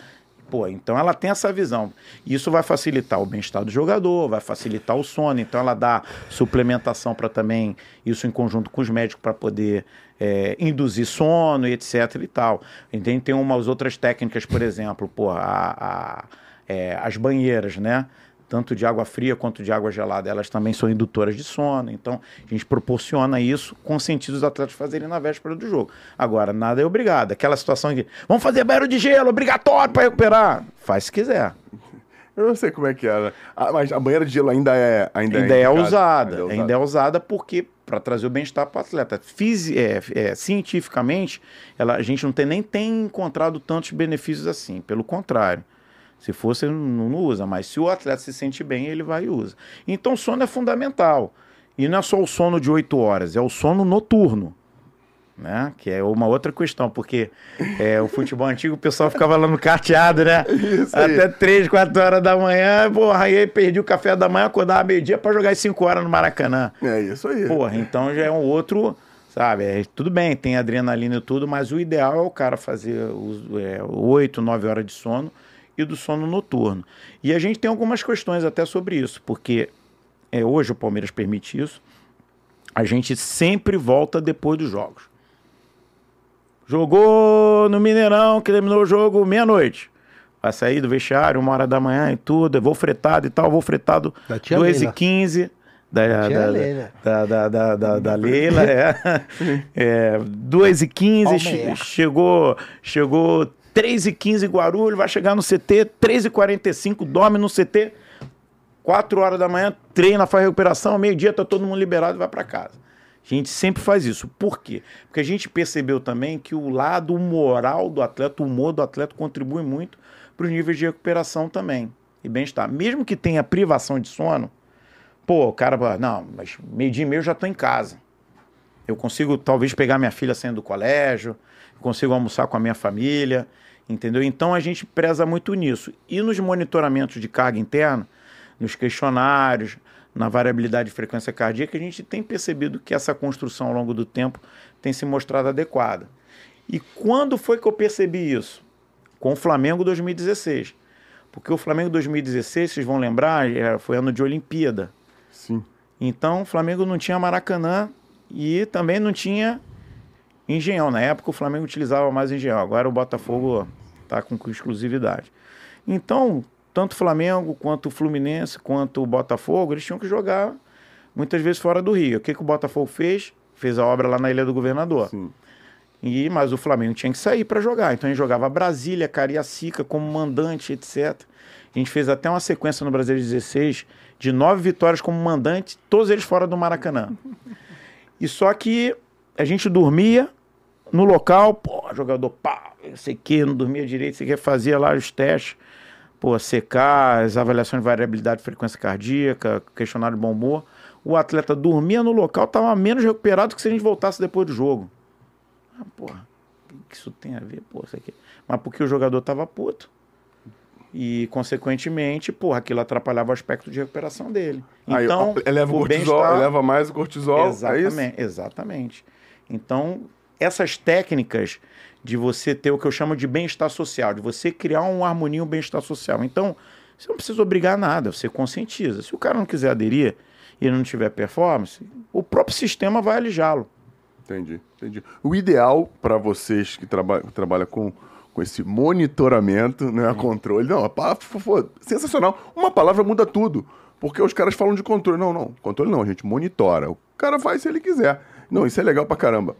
Pô, então ela tem essa visão. Isso vai facilitar o bem-estar do jogador, vai facilitar o sono. Então ela dá suplementação para também, isso em conjunto com os médicos, para poder é, induzir sono e etc e tal. Gente tem umas outras técnicas, por exemplo, pô, a, a, é, as banheiras, né? Tanto de água fria quanto de água gelada, elas também são indutoras de sono. Então, a gente proporciona isso com sentido os atletas fazerem na véspera do jogo. Agora, nada é obrigado. Aquela situação que vamos fazer banheiro de gelo, obrigatório para recuperar. Faz se quiser. <laughs> Eu não sei como é que é. Ah, mas a banheira de gelo ainda é ainda, ainda é, é usada. Ainda é usada, ainda é usada porque para trazer o bem-estar para o atleta. Fisi é, é, cientificamente, ela, a gente não tem, nem tem encontrado tantos benefícios assim. Pelo contrário. Se fosse, não, não usa. Mas se o atleta se sente bem, ele vai e usa. Então, sono é fundamental. E não é só o sono de 8 horas, é o sono noturno né? Que é uma outra questão, porque é, o futebol <laughs> antigo o pessoal ficava lá no carteado, né? Isso aí. Até 3, 4 horas da manhã, porra, aí perdi o café da manhã, acordava meio-dia para jogar às 5 horas no Maracanã. É isso aí. Porra, então já é um outro, sabe? É, tudo bem, tem adrenalina e tudo, mas o ideal é o cara fazer os, é, 8, 9 horas de sono e do sono noturno. E a gente tem algumas questões até sobre isso, porque é, hoje o Palmeiras permite isso, a gente sempre volta depois dos jogos. Jogou no Mineirão, que terminou o jogo meia-noite. Vai sair do vestiário, uma hora da manhã e tudo. vou fretado e tal, vou fretado 2 e 15 da, da, da, Leila. Da, da, da, da, da Leila, é. <laughs> é 2 e 15 chegou, chegou 3 e 15 Guarulhos, vai chegar no CT, 3 e 45 dorme no CT, 4 horas da manhã, treina, faz recuperação, meio-dia tá todo mundo liberado e vai para casa. A gente sempre faz isso. Por quê? Porque a gente percebeu também que o lado moral do atleta, o humor do atleta contribui muito para os níveis de recuperação também e bem-estar. Mesmo que tenha privação de sono, pô, o cara não, mas meio dia e meio eu já estou em casa. Eu consigo talvez pegar minha filha saindo do colégio, consigo almoçar com a minha família, entendeu? Então a gente preza muito nisso. E nos monitoramentos de carga interna, nos questionários, na variabilidade de frequência cardíaca, a gente tem percebido que essa construção ao longo do tempo tem se mostrado adequada. E quando foi que eu percebi isso? Com o Flamengo 2016. Porque o Flamengo 2016, vocês vão lembrar, é, foi ano de Olimpíada. Sim. Então o Flamengo não tinha Maracanã e também não tinha Engenhão. Na época o Flamengo utilizava mais Engenhão, agora o Botafogo está com exclusividade. Então, tanto o Flamengo, quanto o Fluminense, quanto o Botafogo, eles tinham que jogar muitas vezes fora do Rio. O que, que o Botafogo fez? Fez a obra lá na Ilha do Governador. Sim. E, mas o Flamengo tinha que sair para jogar. Então a gente jogava Brasília, Cariacica como mandante, etc. A gente fez até uma sequência no Brasil 16 de nove vitórias como mandante, todos eles fora do Maracanã. E só que a gente dormia no local, pô, jogador pá, não sei o que, não dormia direito, sei que, fazia lá os testes pô, secar, as avaliações de variabilidade de frequência cardíaca, questionário de bom humor. O atleta dormia no local, estava menos recuperado que se a gente voltasse depois do jogo. Ah, porra, o que isso tem a ver? Pô, isso aqui. Mas porque o jogador estava puto. E, consequentemente, porra, aquilo atrapalhava o aspecto de recuperação dele. Então, Aí, eleva o, o cortisol, eleva mais o cortisol. Exatamente, é exatamente. Então, essas técnicas de você ter o que eu chamo de bem-estar social, de você criar uma harmonia, um bem-estar social. Então, você não precisa obrigar nada, você conscientiza. Se o cara não quiser aderir e não tiver performance, o próprio sistema vai alijá-lo. Entendi, entendi. O ideal para vocês que traba trabalham com, com esse monitoramento, né, controle, não, a palavra, sensacional. Uma palavra muda tudo. Porque os caras falam de controle. Não, não, controle não, a gente monitora. O cara faz se ele quiser. Não, isso é legal pra caramba.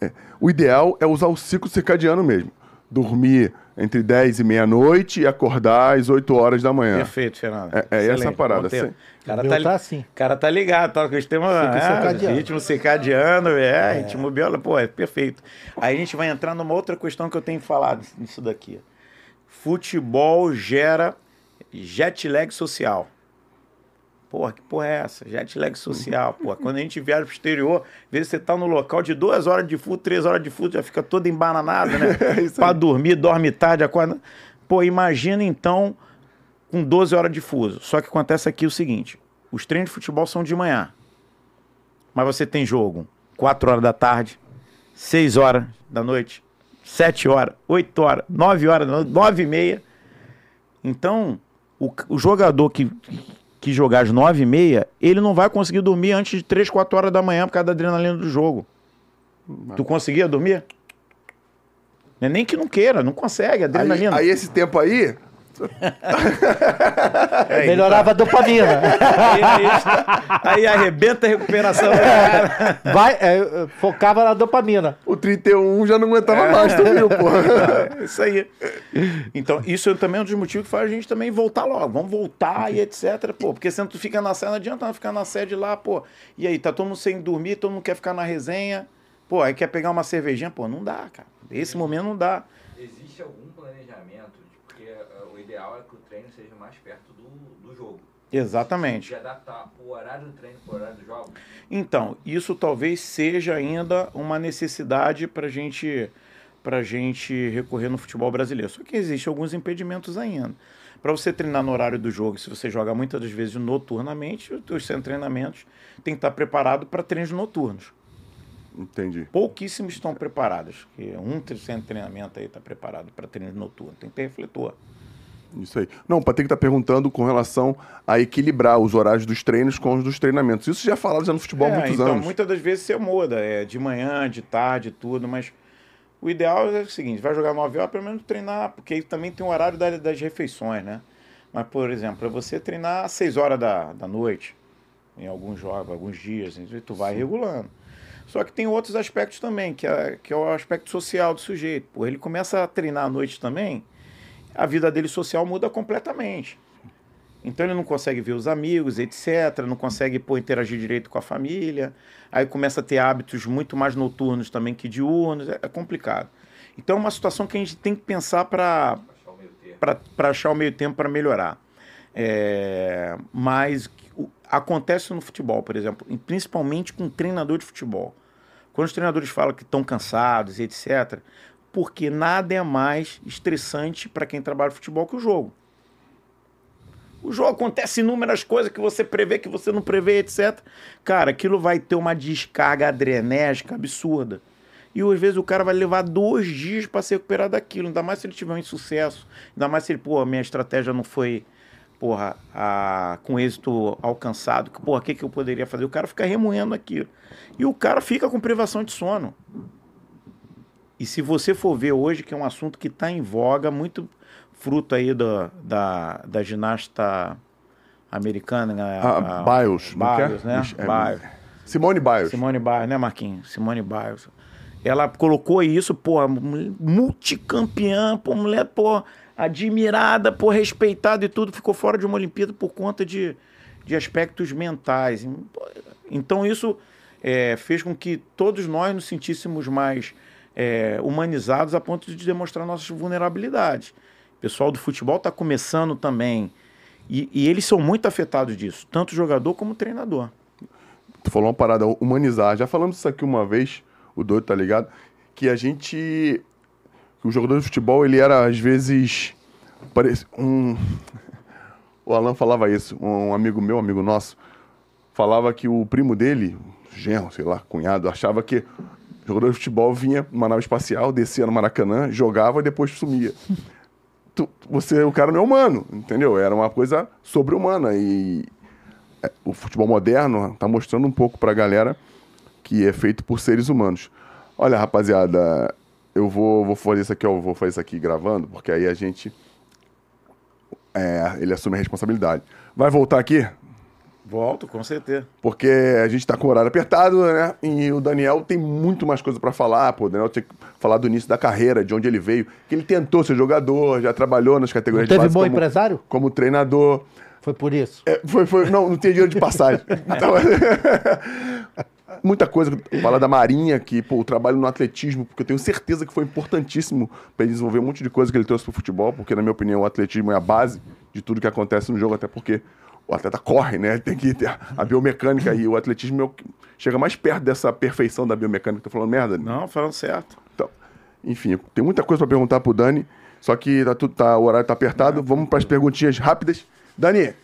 É. O ideal é usar o ciclo circadiano mesmo. Dormir entre 10 e meia-noite e acordar às 8 horas da manhã. Perfeito, Fernando. É, é essa a parada. O cara tá, tá assim. cara tá ligado, tá com o sistema é, circadiano. ritmo circadiano, é, é. ritmo biológico, pô, é perfeito. Aí a gente vai entrar numa outra questão que eu tenho falado nisso daqui. Futebol gera jet lag social. Porra, que porra é essa? Jet lag social, porra. Quando a gente viaja pro exterior, às vezes você tá no local de duas horas de fundo, três horas de fundo, já fica todo embananado, né? <laughs> é pra dormir, dorme tarde, acorda. Pô, imagina então com 12 horas de fuso. Só que acontece aqui o seguinte: os treinos de futebol são de manhã. Mas você tem jogo 4 horas da tarde, 6 horas da noite, 7 horas, 8 horas, 9 horas, 9 e meia. Então, o, o jogador que, que jogar às nove e meia, ele não vai conseguir dormir antes de três, quatro horas da manhã por causa da adrenalina do jogo. Tu conseguia dormir? É nem que não queira, não consegue, Aí, adrenalina. aí esse tempo aí, Aí, Melhorava a dopamina. Aí, aí, aí arrebenta a recuperação. do cara. Vai, é, focava na dopamina. o 31 já não aguentava mais, tu viu, pô? É isso aí. Então, isso também é um dos motivos que faz a gente também voltar logo. Vamos voltar e etc. Pô, porque senão tu fica na sede, não adianta não ficar na sede lá, pô. E aí, tá todo mundo sem dormir, todo mundo quer ficar na resenha. Pô, aí quer pegar uma cervejinha, pô, não dá, cara. Esse momento não dá. Existe algum planejamento? Porque eh, o ideal é que o treino seja mais perto do, do jogo. Exatamente. De adaptar o horário do treino para o horário do jogo. Então, isso talvez seja ainda uma necessidade para gente, a gente recorrer no futebol brasileiro. Só que existem alguns impedimentos ainda. Para você treinar no horário do jogo, se você joga muitas das vezes noturnamente, os seus treinamentos tem que estar preparado para treinos noturnos. Entendi. Pouquíssimos estão preparados. Que um centro de treinamento aí está preparado para treinos noturnos. Tem que ter refletor. Isso aí. Não, o Patrick tá perguntando com relação a equilibrar os horários dos treinos com os dos treinamentos. Isso já é falado já no futebol há É, muitos então, anos. muitas das vezes você muda, é de manhã, de tarde, tudo, mas o ideal é o seguinte, vai jogar 9 horas, pelo menos treinar, porque aí também tem o horário da- das refeições, né? Mas, por exemplo, para você treinar às 6 horas da, da noite, em alguns jogos, alguns dias, então, tu vai regulando. Só que tem outros aspectos também, que é, que é o aspecto social do sujeito. Pô, ele começa a treinar à noite também, a vida dele social muda completamente. Então ele não consegue ver os amigos, etc. Não consegue pô, interagir direito com a família. Aí começa a ter hábitos muito mais noturnos também que diurnos. É, é complicado. Então é uma situação que a gente tem que pensar para Achar o meio tempo para melhorar. É, mas o- acontece no futebol, por exemplo, e principalmente com treinador de futebol. Quando os treinadores falam que estão cansados, etc., porque nada é mais estressante para quem trabalha futebol que o jogo. O jogo acontece inúmeras coisas que você prevê, que você não prevê, etc. Cara, aquilo vai ter uma descarga adrenérgica absurda. E às vezes o cara vai levar dois dias para se recuperar daquilo. Ainda mais se ele tiver um insucesso. Ainda mais se ele, pô, minha estratégia não foi, porra, a, com êxito alcançado. Que, Porra, o que, que eu poderia fazer? O cara fica remoendo aquilo. E o cara fica com privação de sono. E se você for ver hoje, que é um assunto que está em voga, muito fruto aí da, da, da ginasta americana, né? Ah, Biles, não quer? Biles, né? É- Biles. Simone Biles. Simone Biles, né, Marquinhos? Simone Biles. Ela colocou isso, pô, multicampeã, pô, mulher, pô, admirada, pô, respeitada e tudo, ficou fora de uma Olimpíada por conta de, de aspectos mentais. Então isso é, fez com que todos nós nos sentíssemos mais é, humanizados a ponto de demonstrar nossas vulnerabilidades. O pessoal do futebol está começando também. E, e eles são muito afetados disso, tanto jogador como treinador. Tu falou uma parada, humanizar. Já falamos isso aqui uma vez, o doido, tá ligado? Que a gente. O jogador de futebol, ele era, às vezes. Parece um. <laughs> O Alan falava isso, um amigo meu, amigo nosso, falava que o primo dele, genro, sei lá, cunhado, achava que jogador de futebol vinha numa nave espacial, descia no Maracanã, jogava e depois sumia. <laughs> Tu- você, o cara não é humano, entendeu? Era uma coisa sobre-humana e é, o futebol moderno tá mostrando um pouco pra galera que é feito por seres humanos. Olha, rapaziada, eu vou, vou fazer isso aqui, eu vou fazer isso aqui gravando, porque aí a gente é, ele assume a responsabilidade. Vai voltar aqui? Volto, com certeza. Porque a gente tá com o horário apertado, né? E o Daniel tem muito mais coisa pra falar. Pô, o Daniel tinha que falar do início da carreira, de onde ele veio. Que ele tentou ser jogador, já trabalhou nas categorias Não teve base bom como, empresário? como treinador. Foi por isso. É, foi, foi, não, não tinha dinheiro de passagem. <laughs> Então, <laughs> muita coisa. Fala da Marinha, que pô, o trabalho no atletismo, porque eu tenho certeza que foi importantíssimo para ele desenvolver um monte de coisa que ele trouxe pro futebol, porque, na minha opinião, o atletismo é a base de tudo que acontece no jogo, até porque o atleta corre, né? Tem que ter a biomecânica e o atletismo é chega mais perto dessa perfeição da biomecânica. Tô falando merda? Não, falando certo. Então, enfim, tem muita coisa para perguntar pro Dani, só que tá, tudo- tá- o horário tá apertado. Vamos para as perguntinhas rápidas. Dani,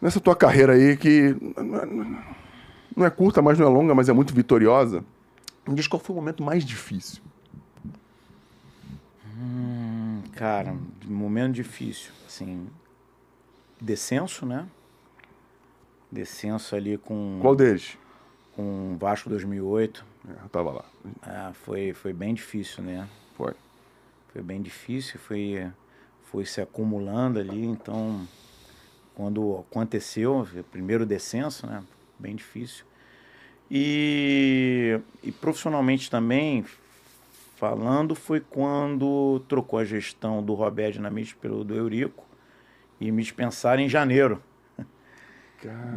nessa tua carreira aí, que não é- não é curta, mas não é longa, mas é muito vitoriosa, me diz qual foi o momento mais difícil. Hum, cara, momento difícil. Assim, descenso, né? Descenso ali com Qual deles? com Vasco 2008. É, eu tava lá. Ah, foi, foi bem difícil, né? Foi. Foi bem difícil, foi, foi se acumulando ali, então quando aconteceu o primeiro descenso, né? Bem difícil. E, e profissionalmente também, falando, foi quando trocou a gestão do Roberto Dinamite pelo do Eurico e me dispensaram em janeiro. <laughs>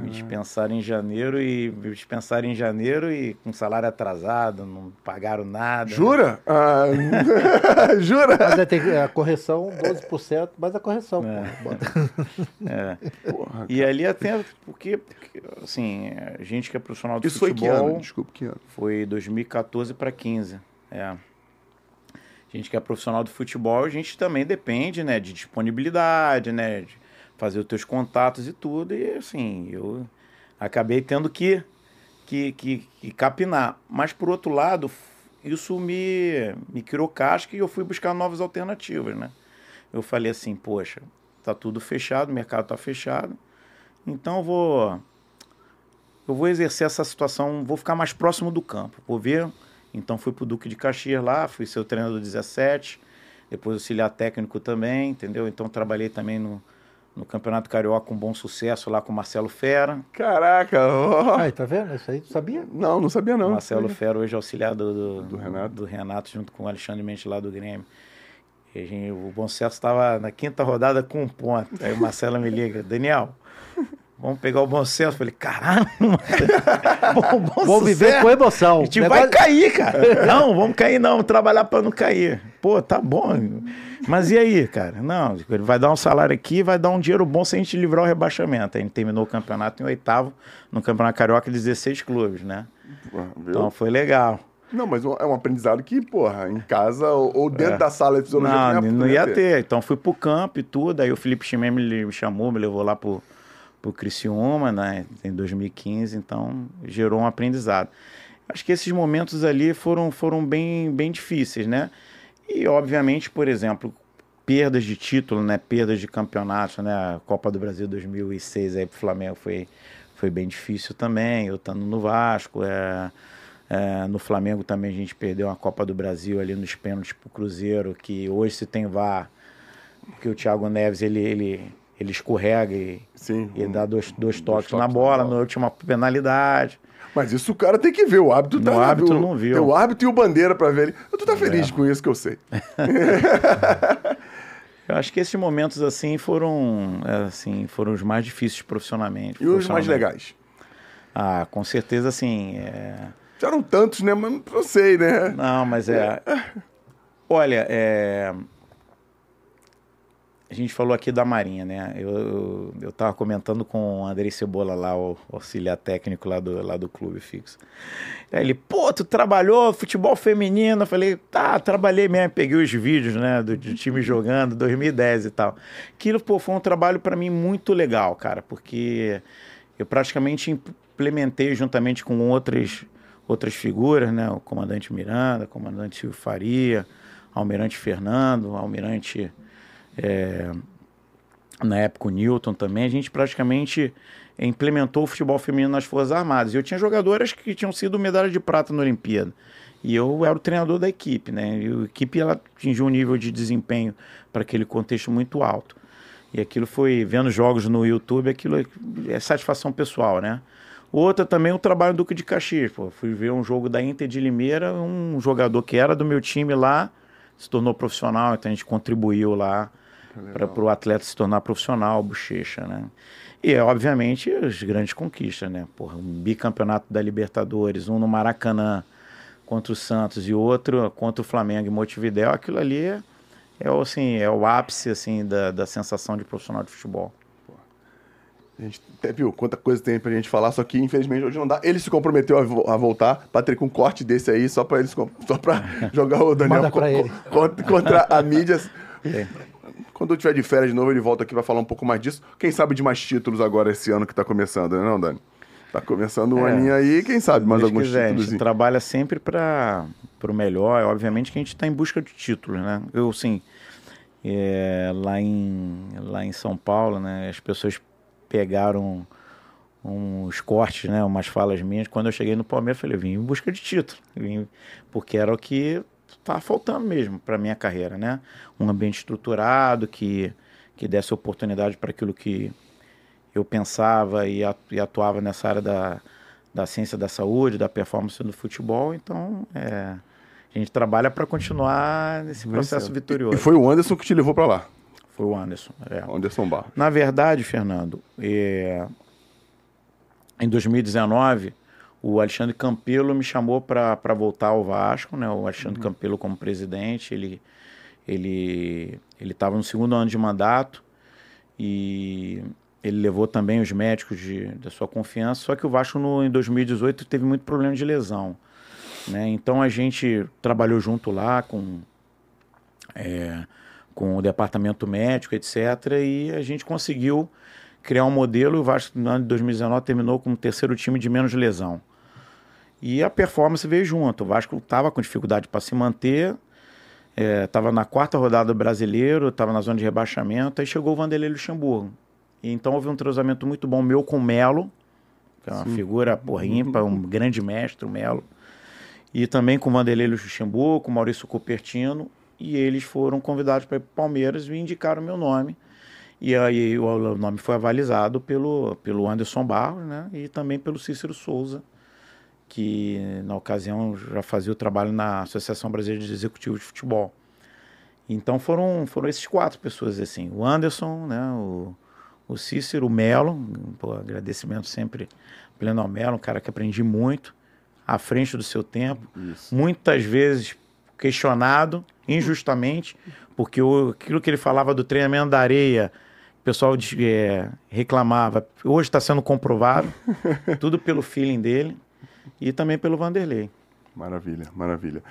Me dispensaram em janeiro e me dispensaram em janeiro e com salário atrasado, não pagaram nada. Jura? Ah, <laughs> jura? Mas aí tem a correção, 12%, mas a correção. É. pô, bota. <laughs> É. Porra, E ali até porque, porque, assim, a gente que é profissional de Isso foi que futebol ano? Desculpa, que ano? foi 2014 para 15. É. A gente que é profissional do futebol, a gente também depende, né, de disponibilidade, né, de fazer os teus contatos e tudo. E assim, eu acabei tendo que que, que, que capinar. Mas por outro lado, isso me me criou casca e eu fui buscar novas alternativas, né? Eu falei assim, poxa, tá tudo fechado, o mercado tá fechado. Então eu vou eu vou exercer essa situação, vou ficar mais próximo do campo, vou ver. Então fui pro Duque de Caxias lá, fui seu treinador 17, depois auxiliar técnico também, entendeu? Então trabalhei também no, no Campeonato Carioca com bom sucesso lá com o Marcelo Fera. Caraca, ó. Aí, tá vendo? Isso aí tu sabia? Não, não sabia não. Marcelo Fera hoje é auxiliar do, do, Do Renato. do Renato, junto com o Alexandre Mendes lá do Grêmio. E gente- o Bom Sucesso estava na quinta rodada com um ponto. Aí o Marcelo me liga, Daniel, vamos pegar o Bom. Eu falei, caralho, <laughs> mano. bom, bom Vou viver com emoção. A gente Negócio- vai cair, cara. Não, vamos cair não, vamos trabalhar para não cair. Pô, tá bom. Mas e aí, cara? Não, ele vai dar um salário aqui, vai dar um dinheiro bom se a gente livrar o rebaixamento. A gente terminou o campeonato em oitavo, no Campeonato Carioca, 16 clubes, né? Então foi legal. Não, mas é um aprendizado que, porra, em casa ou ou dentro da sala de fisiologia É. Não, tu não ia ia ter. Então fui pro campo e tudo. Aí o Felipe Chimé me chamou, me levou lá pro, pro Criciúma, né? Em 2015. Então gerou um aprendizado. Acho que esses momentos ali foram, foram bem, bem difíceis, né? E, obviamente, por exemplo, perdas de título, né? Perdas de campeonato, né? A Copa do Brasil 2006 aí pro Flamengo foi, foi bem difícil também. Eu estando no Vasco, é... É, no Flamengo também a gente perdeu a Copa do Brasil ali nos pênaltis pro Cruzeiro, que hoje se tem VAR, porque o Thiago Neves ele, ele, ele escorrega e, Sim. e um- dá dois, dois toques toques na bola, bola. na última penalidade. Mas isso o cara tem que ver. O árbitro tá No árbitro não viu. Tem o árbitro e o bandeira pra ver ele. Tu tá feliz É. com isso que eu sei. <laughs> <laughs> Eu acho que esses momentos assim foram é, assim foram os mais difíceis profissionalmente. E os mais legais? Ah, com certeza assim. é, Já eram tantos, né? Mas eu sei, né? Não, mas é. Olha, é. A gente falou aqui da Marinha, né? Eu, eu, eu tava comentando com o Andrei Cebola lá, o auxiliar técnico lá do, lá do clube fixo. Aí ele, pô, tu trabalhou futebol feminino? Eu falei, tá, trabalhei mesmo. Peguei os vídeos, né, do, do time jogando, 2010 e tal. Aquilo, pô, foi um trabalho para mim muito legal, cara, porque eu praticamente implementei juntamente com outras, outras figuras, né? O comandante Miranda, o comandante Silvio Faria, almirante Fernando, almirante é, na época o Newton também, a gente praticamente implementou o futebol feminino nas Forças Armadas. Eu tinha jogadoras que tinham sido medalha de prata na Olimpíada. E eu era o treinador da equipe, né? E a equipe ela atingiu um nível de desempenho para aquele contexto muito alto. E aquilo foi, vendo jogos no YouTube, aquilo é satisfação pessoal, né? Outra também o trabalho do Duque de Caxias. Pô. Fui ver um jogo da Inter de Limeira, um jogador que era do meu time lá, se tornou profissional, então a gente contribuiu lá para o atleta se tornar profissional, bochecha, né? E, obviamente, as grandes conquistas, né? Porra, um bicampeonato da Libertadores, um no Maracanã contra o Santos e outro contra o Flamengo em Montevidéu, aquilo ali é, é, o, assim, é o ápice assim, da, da sensação de profissional de futebol. A gente até viu quanta coisa tem pra gente falar, só que infelizmente hoje não dá. Ele se comprometeu a, vo- a voltar, Patrick, um corte desse aí, só pra, ele só pra <laughs> jogar o Daniel co- ele. co- contra a mídia. É. Quando eu tiver de férias de novo, ele volta aqui pra falar um pouco mais disso. Quem sabe de mais títulos agora esse ano que tá começando, né, não, Dani? Tá começando um É. aninho aí, quem sabe mais alguns quiser, a títulos. gente trabalha sempre para o melhor. Obviamente que a gente está em busca de títulos, né? Eu, assim, é, lá, em, lá em São Paulo, né, as pessoas pegaram uns cortes, né, umas falas minhas. Quando eu cheguei no Palmeiras, eu falei, eu vim em busca de título, vim, porque era o que estava faltando mesmo para minha carreira, né? Um ambiente estruturado que que desse oportunidade para aquilo que eu pensava e atuava nessa área da, da ciência da saúde, da performance do futebol. Então, é, a gente trabalha para continuar nesse processo vitorioso. E foi o Anderson que te levou para lá? Foi o Anderson. É. Anderson Barros. Na verdade, Fernando, é, em 2019, o Alexandre Campelo me chamou para voltar ao Vasco, né? O Alexandre uhum. Campelo como presidente, ele ele ele estava no segundo ano de mandato e ele levou também os médicos de, da sua confiança. Só que o Vasco no, em 2018 teve muito problema de lesão, né? Então a gente trabalhou junto lá com é, com o departamento médico, etc. E a gente conseguiu criar um modelo. E o Vasco no ano de 2019 terminou com o terceiro time de menos lesão. E a performance veio junto. O Vasco estava com dificuldade para se manter, estava é, na quarta rodada do brasileiro, estava na zona de rebaixamento, aí chegou o Vanderlei Luxemburgo. E então houve um entrosamento muito bom meu com o Melo, que é uma Sim. figura porra, ímpar, um grande mestre, o Melo. E também com o Vanderlei Luxemburgo, com o Maurício Cupertino e eles foram convidados para ir para o Palmeiras e indicaram o meu nome. E aí o nome foi avalizado pelo, pelo Anderson Barros né? e também pelo Cícero Souza, que na ocasião já fazia o trabalho na Associação Brasileira de Executivos de Futebol. Então foram, foram esses quatro pessoas assim, o Anderson, né, o, o Cícero, o Melo, pô, agradecimento sempre pleno ao Melo, um cara que aprendi muito, à frente do seu tempo, Isso. muitas vezes questionado injustamente, porque o, aquilo que ele falava do treinamento da areia, o pessoal é, reclamava, hoje está sendo comprovado, <laughs> tudo pelo feeling dele e também pelo Vanderlei. Maravilha, maravilha.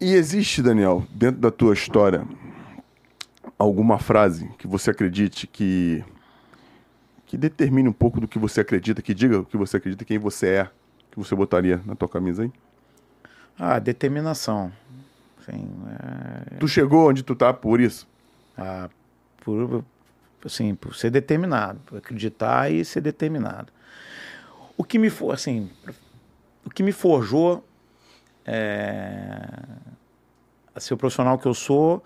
E existe, Daniel, dentro da tua história, alguma frase que você acredite que que determine um pouco do que você acredita, que diga o que você acredita, quem você é, que você botaria na tua camisa aí? Ah, determinação. Assim, é... Tu chegou onde tu tá por isso? Ah, por, assim, por ser determinado, por acreditar e ser determinado. O que me for, assim, o que me forjou é, a ser o profissional que eu sou,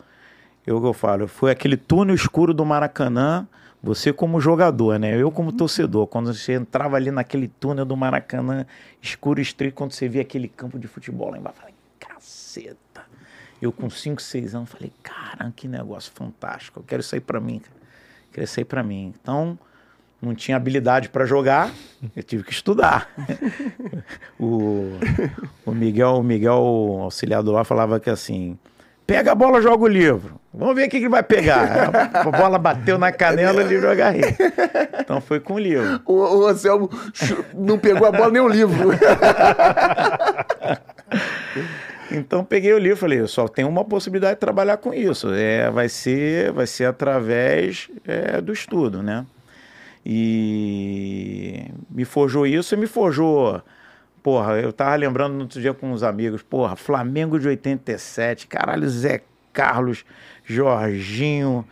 eu, eu falo, foi aquele túnel escuro do Maracanã, você como jogador, né? Eu como torcedor, quando você entrava ali naquele túnel do Maracanã, escuro estreito, quando você via aquele campo de futebol lá embaixo, eu falei, caceta. Eu com 5, 6 anos falei, caramba, que negócio fantástico. Eu quero aí para mim. Quero isso aí para mim. Então, não tinha habilidade para jogar, eu tive que estudar. <laughs> o, o Miguel, o Miguel auxiliado lá falava que assim, pega a bola, joga o livro. Vamos ver o que ele vai pegar. A bola bateu na canela, o livro eu agarrei. Então foi com o livro. O, o Anselmo não pegou a bola nem o livro. <laughs> Então peguei o livro e falei, só tem uma possibilidade de trabalhar com isso. É, vai ser, vai ser através é, do estudo, né? E me forjou isso e me forjou. Porra, eu tava lembrando no outro dia com uns amigos, porra, Flamengo de 87, caralho, Zé Carlos, Jorginho,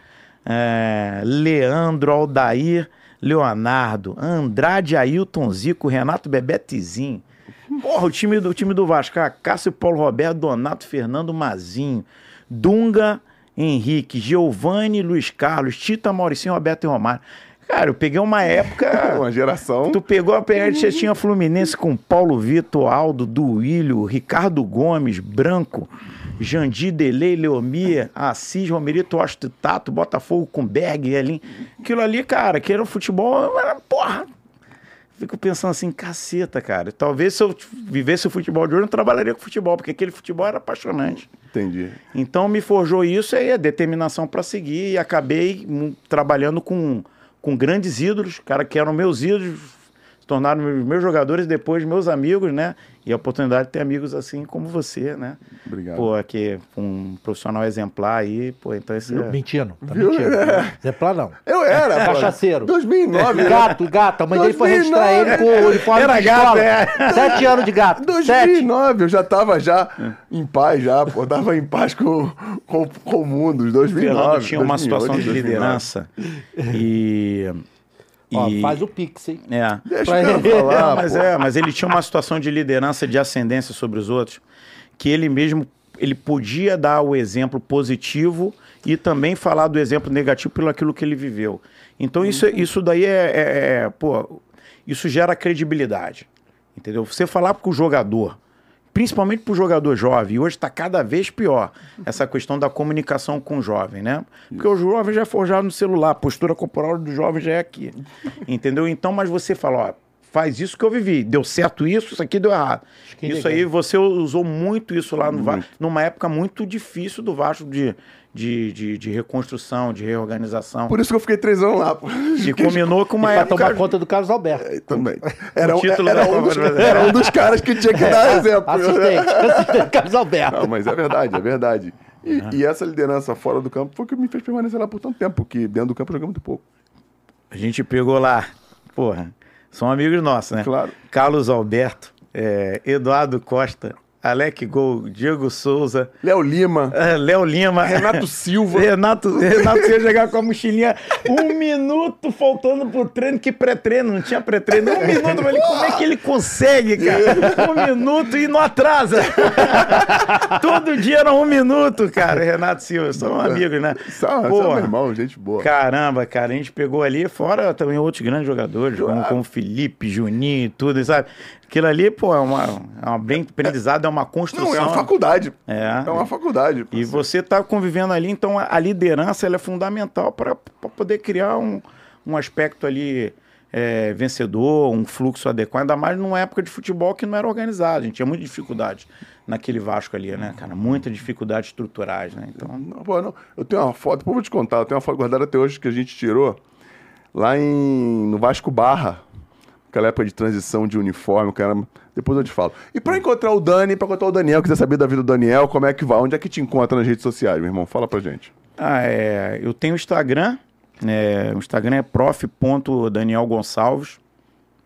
é, Leandro, Aldair, Leonardo, Andrade, Ailton, Zico, Renato Bebetezinho. Porra, o time do, o time do Vasco, Cássio Paulo Roberto, Donato Fernando Mazinho, Dunga, Henrique, Giovanni, Luiz Carlos, Tita, Mauricinho, Roberto e Romário. Cara, eu peguei uma época. <laughs> uma geração. Tu pegou a PL, você tinha Fluminense com Paulo Vitor, Aldo, Duílio, Ricardo Gomes, Branco, Jandir, Delei, Leomia, Assis, Romerito, Osto Tato, Botafogo com Berg, ali. Aquilo ali, cara, que era um futebol. Porra, fico pensando assim, caceta, cara. Talvez se eu vivesse o futebol de hoje, eu não trabalharia com futebol, porque aquele futebol era apaixonante. Entendi. Então me forjou isso aí, a determinação para seguir, e acabei trabalhando com, com grandes ídolos, cara, que eram meus ídolos, tornaram meus jogadores depois meus amigos, né? E a oportunidade de ter amigos assim como você, né? Obrigado. Pô, aqui, um profissional exemplar aí, pô, então esse é... Mentindo, tá Viu? mentindo. É. <laughs> Exemplar não. Eu era, é, Cachaceiro. 2009. Gato, gato. A mãe dele foi registrar ele com o uniforme era de gato. É. <laughs> Sete anos de gato. 2009, Sete. eu já tava já em paz já, pô. Tava em paz com, com, com o mundo, 2009. Fernando tinha 2008, uma situação de 2009. liderança e Ó, E- faz o Pix, hein? É. Deixa Pra ele- falar, mas pô. é, mas ele tinha uma situação de liderança, de ascendência sobre os outros, que ele mesmo ele podia dar o exemplo positivo e também falar do exemplo negativo pelo aquilo que ele viveu. Então isso, isso daí é, é- é, pô, isso gera credibilidade, entendeu? Você falar para o jogador, principalmente para o jogador jovem, e hoje está cada vez pior essa questão da comunicação com o jovem, né? Porque o jovem já é forjado no celular, a postura corporal do jovem já é aqui, entendeu? Então, mas você fala, ó, faz isso que eu vivi, deu certo isso, isso aqui deu errado. que Isso legal. aí, você usou muito isso lá no Vasco, numa época muito difícil do Vasco de, de, de, de reconstrução, de reorganização. Por isso que eu fiquei três anos lá, pô. E combinou com uma Pra época... tomar conta do Carlos Alberto. É, Também. Era, um- título era, da um dos, <laughs> era um dos caras que tinha que dar exemplo. Assistente, assistente <laughs> Carlos Alberto. Não, mas é verdade, é verdade. E, e essa liderança fora do campo foi o que me fez permanecer lá por tanto tempo, porque dentro do campo eu joguei muito pouco. A gente pegou lá, porra, são amigos nossos, né? Claro. Carlos Alberto, é, Eduardo Costa, Alec Gol, Diego Souza, Léo Lima, é, Léo Lima, Renato <laughs> Silva. Renato, Renato ia chegar com a mochilinha um minuto faltando pro treino, que pré-treino, não tinha pré-treino. Um minuto, eu falei, como é que ele consegue, cara? Um minuto e não atrasa. <laughs> Todo dia era um minuto, cara. Renato Silva, são amigos, né? Só, só Porra. meu irmão, gente boa. Caramba, cara, a gente pegou ali, fora também outros grandes jogadores, como, como Felipe, Juninho e tudo, sabe? Aquilo ali, pô, é uma, é uma bem aprendizado, é uma construção. Não, é uma faculdade. É. É uma faculdade. E você tá convivendo ali, então a, a liderança ela é fundamental para poder criar um, um aspecto ali é, vencedor, um fluxo adequado, ainda mais numa época de futebol que não era organizado. A gente tinha muita dificuldade naquele Vasco ali, né, cara? Muita dificuldade estruturais, né? Então, Não, pô, não. Eu tenho uma foto, eu vou te contar, eu tenho uma foto guardada até hoje que a gente tirou lá em, no Vasco Barra. Aquela época de transição de uniforme, caramba. Depois eu te falo. E pra encontrar o Dani, pra encontrar o Daniel, quiser saber da vida do Daniel, como é que vai? Onde é que te encontra nas redes sociais, meu irmão? Fala pra gente. ah, é, eu tenho o Instagram, né, o Instagram é prof.daniel Gonçalves,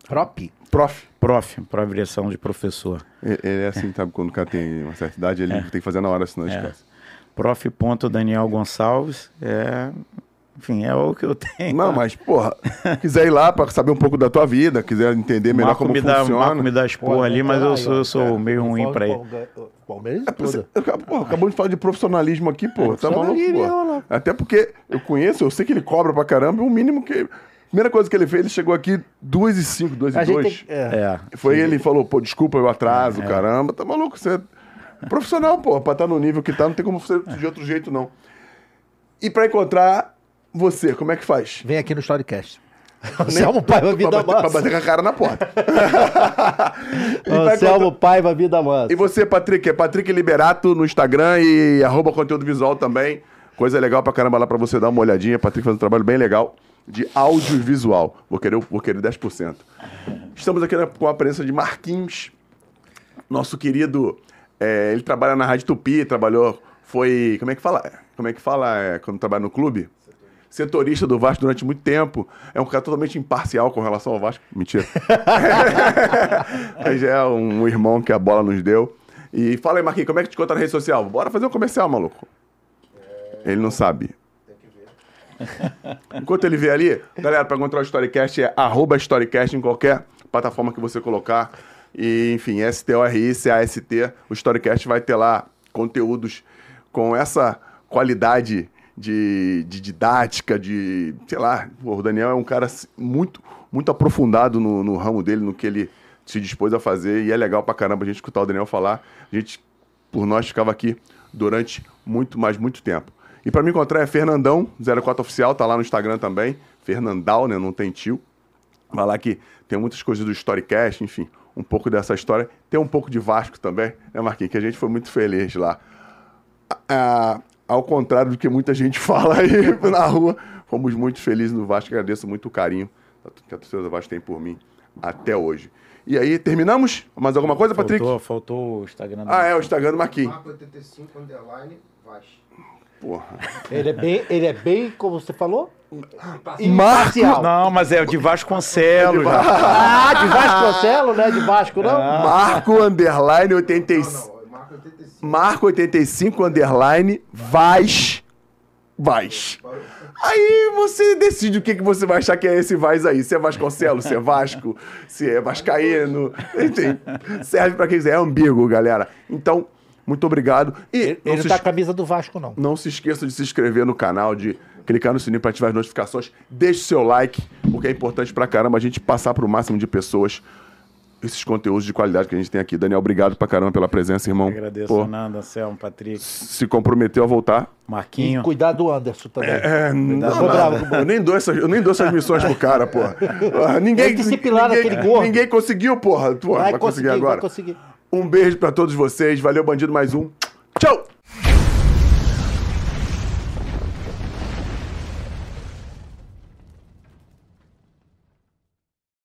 Prop. Prof. prof, para abreviação de professor. Ele é assim, sabe? Quando o cara tem uma certa idade, ele tem que fazer na hora, senão É. esquece. prof.daniel Gonçalves, é, enfim, é o que eu tenho. Não, mas, porra, quiser ir lá pra saber um pouco da tua vida, quiser entender melhor Marco como me dá, Marco funciona. me dá expor ali, mas eu sou, eu sou meio ruim pra ir. Palmeiras É, toda. eu- pô, acabamos de falar de profissionalismo aqui, pô. Tá maluco, pô. é, maluco. Até porque eu conheço, eu sei que ele cobra pra caramba, o mínimo que. Primeira coisa que ele fez, ele chegou aqui 2 e 5, 2 A e gente 2. tem, é. É. Foi ele falou, pô, desculpa o atraso, caramba. Tá maluco? Você é profissional, pô. Pra estar no nível que tá, não tem como ser de outro jeito, não. E pra encontrar você, como é que faz? Vem aqui no Storycast. <laughs> Anselmo Paiva pra, Vida bater, pra Mansa. bater com a cara na porta. <laughs> Pra Anselmo Paiva Vida Mansa. E você, Patrick? É Patrick Liberato no Instagram e arroba conteúdo visual também. Coisa legal pra caramba lá pra você dar uma olhadinha. Patrick faz um trabalho bem legal de audiovisual. Vou querer, vou querer 10%. Estamos aqui com a presença de Marquinhos, nosso querido. é, ele trabalha na Rádio Tupi, trabalhou. Foi. Como é que fala? Como é que fala é, quando trabalha no clube? Setorista do Vasco durante muito tempo. É um cara totalmente imparcial com relação ao Vasco. Mentira. <laughs> Mas é um irmão que a bola nos deu. E fala aí, Marquinhos, como é que te conta na rede social? Bora fazer um comercial, maluco. Ele não sabe. <laughs> Enquanto ele vê ali, galera, para encontrar o Storycast é arroba Storycast em qualquer plataforma que você colocar. E, enfim, S-T-O-R-I-C-A-S-T. O Storycast vai ter lá conteúdos com essa qualidade de, de didática, de. sei lá. o Daniel é um cara muito, muito aprofundado no, no ramo dele, no que ele se dispôs a fazer. E é legal pra caramba a gente escutar o Daniel falar. A gente, por nós, ficava aqui durante muito, mais muito tempo. E para me encontrar é Fernandão, 04 Oficial, tá lá no Instagram também. Fernandal, né? Não tem tio. Vai lá que tem muitas coisas do Storycast, enfim, um pouco dessa história. Tem um pouco de Vasco também, né, Marquinhos? Que a gente foi muito feliz lá. Ah, ao contrário do que muita gente <laughs> fala aí na rua, fomos muito felizes no Vasco. Agradeço muito o carinho que a torcida do Vasco tem por mim até hoje. E aí, terminamos? Mais alguma coisa, Patrick? Faltou, faltou o Instagram. Ah, é, o Instagram do Marquinhos. Marco 85 underline Vaz. Porra. Ele é bem, ele é bem, como você falou? Marco! Não, mas é o de Vasconcelos. já. Ah, de Vasconcelos, não é de Vasco, não? Marco Underline 85. Não, não, Marco 85. Marco 85 Underline Vaz. Vaz. Aí você decide o que, que você vai achar que é esse Vaz aí. Se é Vasconcelos, se é Vasco, se é Vascaíno. Enfim, serve pra quem quiser. É ambíguo, galera. Então, muito obrigado. E Ele não tá es- a camisa do Vasco, não. não se esqueça de se inscrever no canal, de clicar no sininho para ativar as notificações. Deixe seu like, porque é importante pra caramba a gente passar pro máximo de pessoas esses conteúdos de qualidade que a gente tem aqui. Daniel, obrigado pra caramba pela presença, irmão. Agradeço, Pô, Fernando, Anselmo, Patrick, se comprometeu a voltar. E Marquinho. cuidar do Anderson também. É, não, Ficou bravo eu nem dou essas, eu nem dou essas missões pro cara, porra. Ah, <laughs> Ninguém, Tem que disciplinar ninguém, gordo. ninguém conseguiu, porra. Tu, vai, conseguir agora. vai conseguir. Um beijo pra todos vocês. Valeu, bandido, mais um. Tchau!